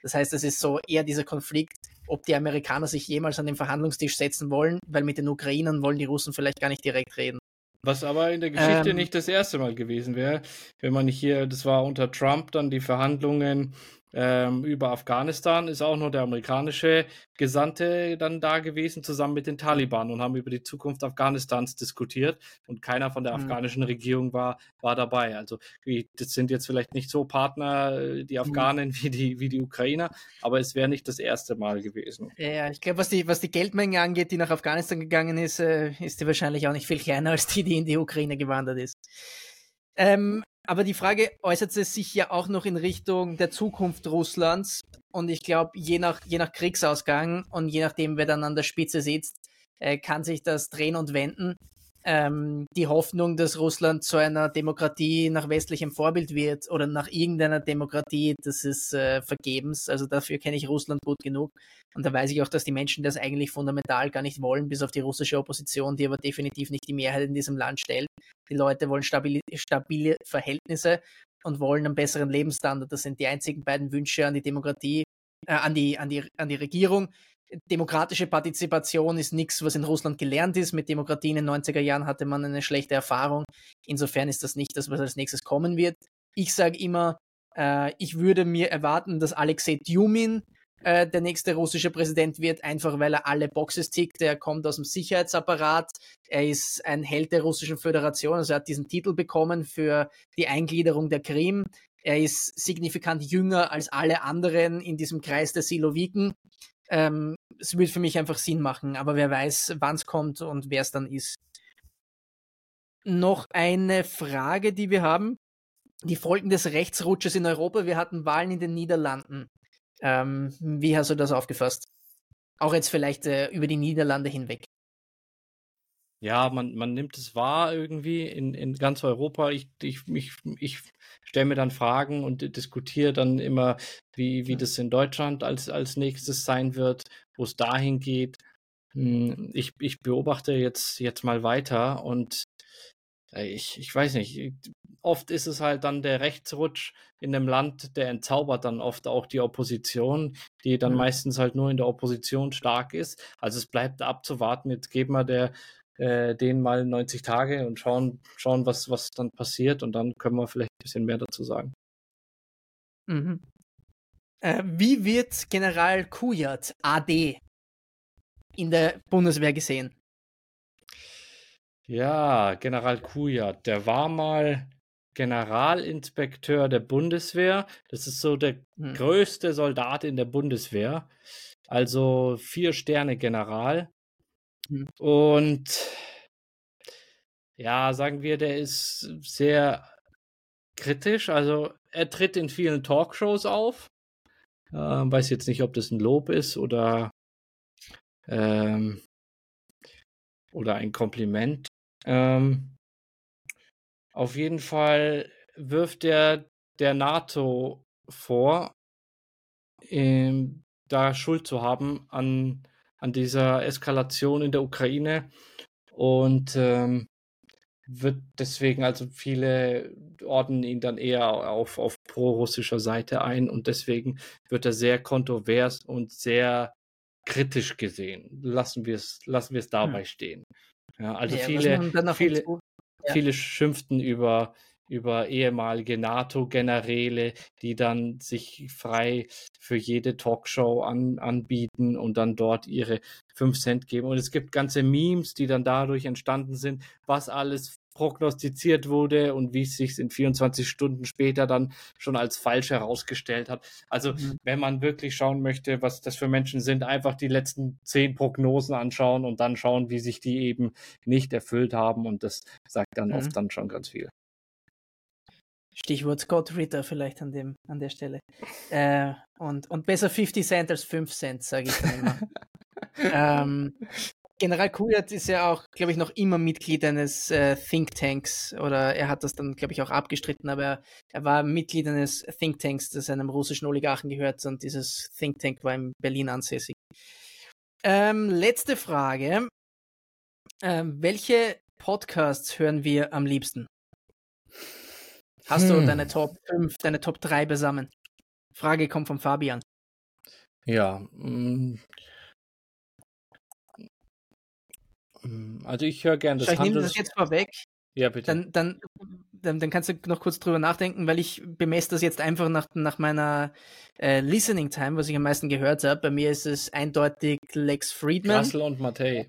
Das heißt, es ist so eher dieser Konflikt, ob die Amerikaner sich jemals an den Verhandlungstisch setzen wollen, weil mit den Ukrainern wollen die Russen vielleicht gar nicht direkt reden. Was aber in der Geschichte ähm, nicht das erste Mal gewesen wäre, wenn man nicht hier, das war unter Trump dann die Verhandlungen ähm, über Afghanistan ist auch nur der amerikanische Gesandte dann da gewesen, zusammen mit den Taliban und haben über die Zukunft Afghanistans diskutiert und keiner von der mhm. afghanischen Regierung war, war dabei. Also das sind jetzt vielleicht nicht so Partner, äh, die mhm. Afghanen mhm. <laughs> wie, die, wie die Ukrainer, aber es wäre nicht das erste Mal gewesen. Ja, ich glaube, was die, was die Geldmenge angeht, die nach Afghanistan gegangen ist, äh, ist die wahrscheinlich auch nicht viel kleiner <laughs> als die, die in die Ukraine gewandert ist. Ähm, aber die Frage äußert sich ja auch noch in Richtung der Zukunft Russlands. Und ich glaube, je nach, je nach Kriegsausgang und je nachdem, wer dann an der Spitze sitzt, äh, kann sich das drehen und wenden ähm, die Hoffnung, dass Russland zu einer Demokratie nach westlichem Vorbild wird oder nach irgendeiner Demokratie, das ist äh, vergebens. Also dafür kenne ich Russland gut genug. Und da weiß ich auch, dass die Menschen das eigentlich fundamental gar nicht wollen, bis auf die russische Opposition, die aber definitiv nicht die Mehrheit in diesem Land stellt. Die Leute wollen stabile, stabile Verhältnisse und wollen einen besseren Lebensstandard. Das sind die einzigen beiden Wünsche an die Demokratie, äh, an, die, an, die, an die Regierung demokratische Partizipation ist nichts, was in Russland gelernt ist. Mit Demokratie in den 90er Jahren hatte man eine schlechte Erfahrung. Insofern ist das nicht das, was als nächstes kommen wird. Ich sage immer, äh, ich würde mir erwarten, dass Alexei Djumin äh, der nächste russische Präsident wird, einfach weil er alle Boxes tickt. Er kommt aus dem Sicherheitsapparat. Er ist ein Held der russischen Föderation. Also er hat diesen Titel bekommen für die Eingliederung der Krim. Er ist signifikant jünger als alle anderen in diesem Kreis der Siloviken. Ähm, es würde für mich einfach Sinn machen, aber wer weiß, wann es kommt und wer es dann ist. Noch eine Frage, die wir haben. Die Folgen des Rechtsrutsches in Europa. Wir hatten Wahlen in den Niederlanden. Ähm, wie hast du das aufgefasst? Auch jetzt vielleicht äh, über die Niederlande hinweg. Ja, man, man nimmt es wahr irgendwie in, in ganz Europa. Ich, ich, ich, ich stelle mir dann Fragen und diskutiere dann immer, wie, wie das in Deutschland als, als nächstes sein wird, wo es dahin geht. Hm, ich, ich beobachte jetzt, jetzt mal weiter und äh, ich, ich weiß nicht, oft ist es halt dann der Rechtsrutsch in dem Land, der entzaubert dann oft auch die Opposition, die dann mhm. meistens halt nur in der Opposition stark ist. Also es bleibt abzuwarten. Jetzt geben wir der äh, denen mal 90 Tage und schauen, schauen was, was dann passiert und dann können wir vielleicht ein bisschen mehr dazu sagen. Mhm. Äh, wie wird General Kujat AD in der Bundeswehr gesehen? Ja, General Kujat, der war mal Generalinspekteur der Bundeswehr. Das ist so der hm. größte Soldat in der Bundeswehr. Also vier Sterne General. Mhm. Und ja, sagen wir, der ist sehr kritisch. Also er tritt in vielen Talkshows auf Äh, weiß jetzt nicht, ob das ein Lob ist oder, ähm, oder ein Kompliment. Ähm, auf jeden Fall wirft er der NATO vor, ähm, da Schuld zu haben an, an dieser Eskalation in der Ukraine und ähm, wird deswegen, also viele ordnen ihn dann eher auf, auf pro-russischer Seite ein und deswegen wird er sehr kontrovers und sehr kritisch gesehen. Lassen wir es lassen wir es dabei hm. stehen. Ja, also ja, viele, viele, ja. viele schimpften über über ehemalige NATO-Generäle, die dann sich frei für jede Talkshow an, anbieten und dann dort ihre 5 Cent geben. Und es gibt ganze Memes, die dann dadurch entstanden sind, was alles prognostiziert wurde und wie es sich in 24 Stunden später dann schon als falsch herausgestellt hat. Also mhm. wenn man wirklich schauen möchte, was das für Menschen sind, einfach die letzten zehn Prognosen anschauen und dann schauen, wie sich die eben nicht erfüllt haben. Und das sagt dann mhm. oft dann schon ganz viel. Stichwort Scott Ritter vielleicht an, dem, an der Stelle. Äh, und, und besser 50 Cent als 5 Cent, sage ich dann immer. <laughs> ähm, General Kujat ist ja auch, glaube ich, noch immer Mitglied eines äh, Thinktanks oder er hat das dann, glaube ich, auch abgestritten, aber er, er, war Mitglied eines Thinktanks, das einem russischen Oligarchen gehört und dieses Think Tank war in Berlin ansässig. Ähm, letzte Frage. Ähm, welche Podcasts hören wir am liebsten? Hast hm. du deine Top 5, deine Top 3 besammen? Frage kommt von Fabian. Ja. Mm. Also ich höre gerne das Ich nehme das jetzt vorweg. Ja, bitte. Dann, dann, dann, dann, kannst du noch kurz drüber nachdenken, weil ich bemesse das jetzt einfach nach, nach meiner äh, Listening Time, was ich am meisten gehört habe. Bei mir ist es eindeutig Lex Friedman. Grassel und Matei.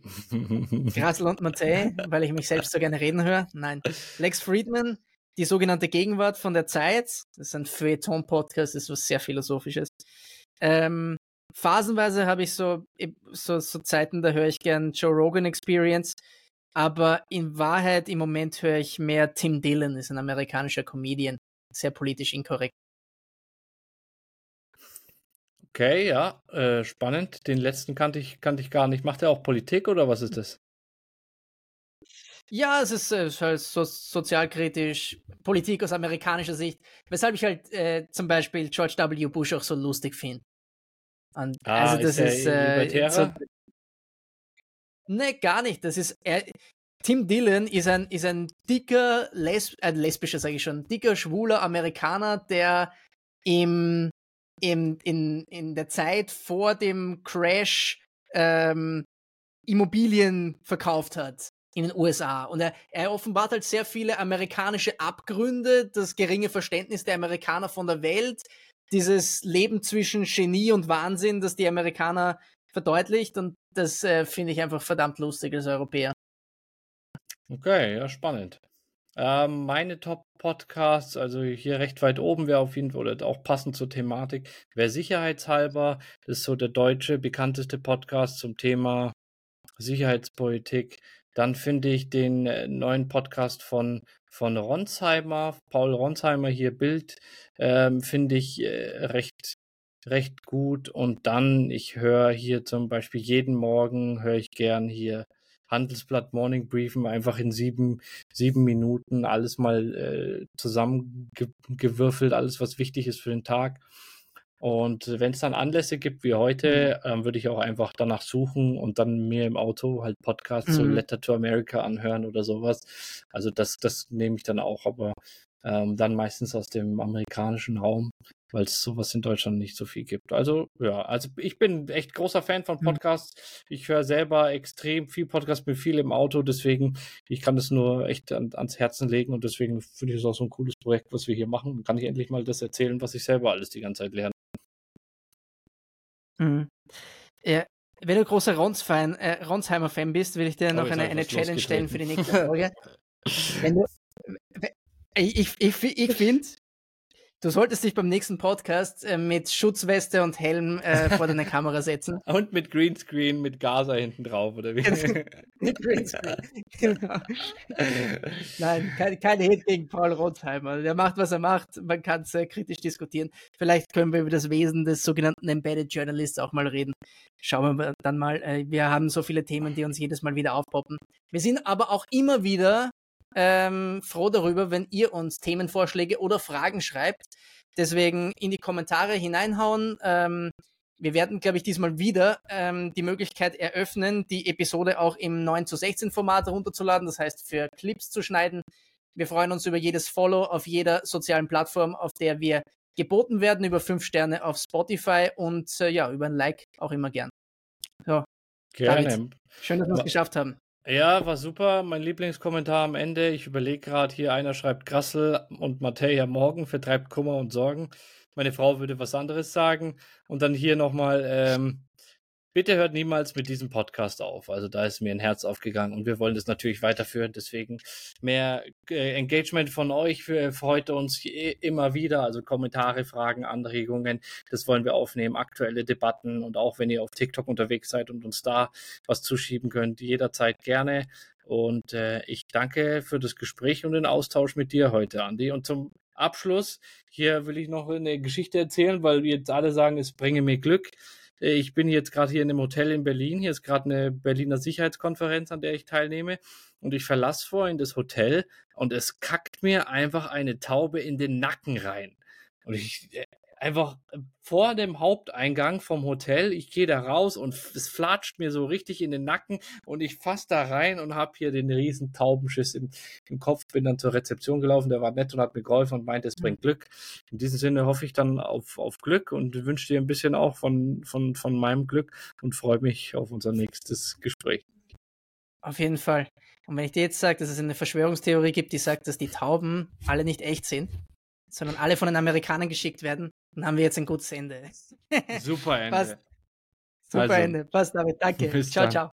Grassel und Matei, weil ich mich selbst so gerne reden höre. Nein. Lex Friedman, die sogenannte Gegenwart von der Zeit. Das ist ein Feuilleton-Podcast, das ist was sehr Philosophisches. Ähm, phasenweise habe ich so, so, so Zeiten, da höre ich gern Joe Rogan Experience. Aber in Wahrheit, im Moment höre ich mehr Tim Dillon, ist ein amerikanischer Comedian. Sehr politisch inkorrekt. Okay, ja, äh, spannend. Den letzten kannte ich, kannte ich gar nicht. Macht er auch Politik oder was ist das? Ja, es ist, äh, es ist halt so sozialkritisch, Politik aus amerikanischer Sicht, weshalb ich halt äh, zum Beispiel George W. Bush auch so lustig finde. ah, also das ist, ist äh, so, Ne, gar nicht. Das ist er, Tim Dillon ist ein, ist ein dicker, lesb, äh, lesbischer, sage ich schon, dicker, schwuler Amerikaner, der im, im, in, in der Zeit vor dem Crash ähm, Immobilien verkauft hat in den USA. Und er, er offenbart halt sehr viele amerikanische Abgründe, das geringe Verständnis der Amerikaner von der Welt, dieses Leben zwischen Genie und Wahnsinn, das die Amerikaner verdeutlicht. Und das äh, finde ich einfach verdammt lustig als Europäer. Okay, ja, spannend. Ähm, meine Top-Podcasts, also hier recht weit oben wäre auf jeden Fall, oder auch passend zur Thematik, wäre sicherheitshalber, das ist so der deutsche bekannteste Podcast zum Thema Sicherheitspolitik. Dann finde ich den äh, neuen Podcast von, von Ronsheimer, Paul Ronsheimer hier Bild, ähm, finde ich äh, recht, recht gut. Und dann, ich höre hier zum Beispiel jeden Morgen, höre ich gern hier Handelsblatt Morning Briefen, einfach in sieben, sieben Minuten alles mal äh, zusammengewürfelt, alles, was wichtig ist für den Tag. Und wenn es dann Anlässe gibt wie heute, mhm. ähm, würde ich auch einfach danach suchen und dann mir im Auto halt Podcasts mhm. so Letter to America anhören oder sowas. Also das, das nehme ich dann auch, aber ähm, dann meistens aus dem amerikanischen Raum, weil es sowas in Deutschland nicht so viel gibt. Also ja, also ich bin echt großer Fan von mhm. Podcasts. Ich höre selber extrem viel Podcasts, bin viel im Auto, deswegen ich kann das nur echt an, ans Herzen legen und deswegen finde ich es auch so ein cooles Projekt, was wir hier machen. Dann kann ich endlich mal das erzählen, was ich selber alles die ganze Zeit lerne. Mhm. Ja, wenn du großer Rons-Fan, äh, Ronsheimer-Fan bist, will ich dir noch eine, eine Challenge stellen für die nächste Folge. <laughs> wenn du, ich ich, ich, ich finde, Du solltest dich beim nächsten Podcast äh, mit Schutzweste und Helm äh, vor deine Kamera setzen. <laughs> Und mit Greenscreen mit Gaza hinten drauf, oder wie? <laughs> mit Greenscreen. <laughs> genau. Nein, kein, kein Hate gegen Paul Rothheimer. Der macht, was er macht. Man kann es äh, kritisch diskutieren. Vielleicht können wir über das Wesen des sogenannten Embedded Journalists auch mal reden. Schauen wir dann mal. Äh, wir haben so viele Themen, die uns jedes Mal wieder aufpoppen. Wir sind aber auch immer wieder ähm, froh darüber, wenn ihr uns Themenvorschläge oder Fragen schreibt. Deswegen in die Kommentare hineinhauen. Ähm, wir werden, glaube ich, diesmal wieder ähm, die Möglichkeit eröffnen, die Episode auch im 9 zu 16 Format runterzuladen, das heißt für Clips zu schneiden. Wir freuen uns über jedes Follow auf jeder sozialen Plattform, auf der wir geboten werden, über fünf Sterne auf Spotify und äh, ja, über ein Like auch immer gern. So, Gerne. David, schön, dass wir es geschafft haben. Ja, war super. Mein Lieblingskommentar am Ende. Ich überlege gerade hier, einer schreibt Grassel und Matthäa Morgen vertreibt Kummer und Sorgen. Meine Frau würde was anderes sagen. Und dann hier nochmal, ähm, bitte hört niemals mit diesem Podcast auf. Also da ist mir ein Herz aufgegangen und wir wollen das natürlich weiterführen. Deswegen mehr äh, Engagement von euch heute uns immer wieder. Also Kommentare, Fragen, Anregungen. Das wollen wir aufnehmen. Aktuelle Debatten und auch wenn ihr auf TikTok unterwegs seid und uns da was zuschieben könnt, jederzeit gerne. Und äh, ich danke für das Gespräch und den Austausch mit dir heute, Andi. Und zum Abschluss, hier will ich noch eine Geschichte erzählen, weil wir jetzt alle sagen, es bringe mir Glück. Ich bin jetzt gerade hier in einem Hotel in Berlin. Hier ist gerade eine Berliner Sicherheitskonferenz, an der ich teilnehme. Und ich verlasse vorhin das Hotel und es kackt mir einfach eine Taube in den Nacken rein. Und ich, äh, einfach äh, vor dem Haupteingang vom Hotel. Ich gehe da raus und es flatscht mir so richtig in den Nacken und ich fasse da rein und habe hier den riesen Taubenschiss im, im Kopf. Bin dann zur Rezeption gelaufen, der war nett und hat mir geholfen und meinte, es bringt Glück. In diesem Sinne hoffe ich dann auf, auf Glück und wünsche dir ein bisschen auch von, von, von meinem Glück und freue mich auf unser nächstes Gespräch. Auf jeden Fall. Und wenn ich dir jetzt sage, dass es eine Verschwörungstheorie gibt, die sagt, dass die Tauben alle nicht echt sind, sondern alle von den Amerikanern geschickt werden, dann haben wir jetzt ein gutes Ende. Super <laughs> Ende. Passt. Super also, Ende. Passt damit. <laughs> Danke. Ciao, dann. ciao.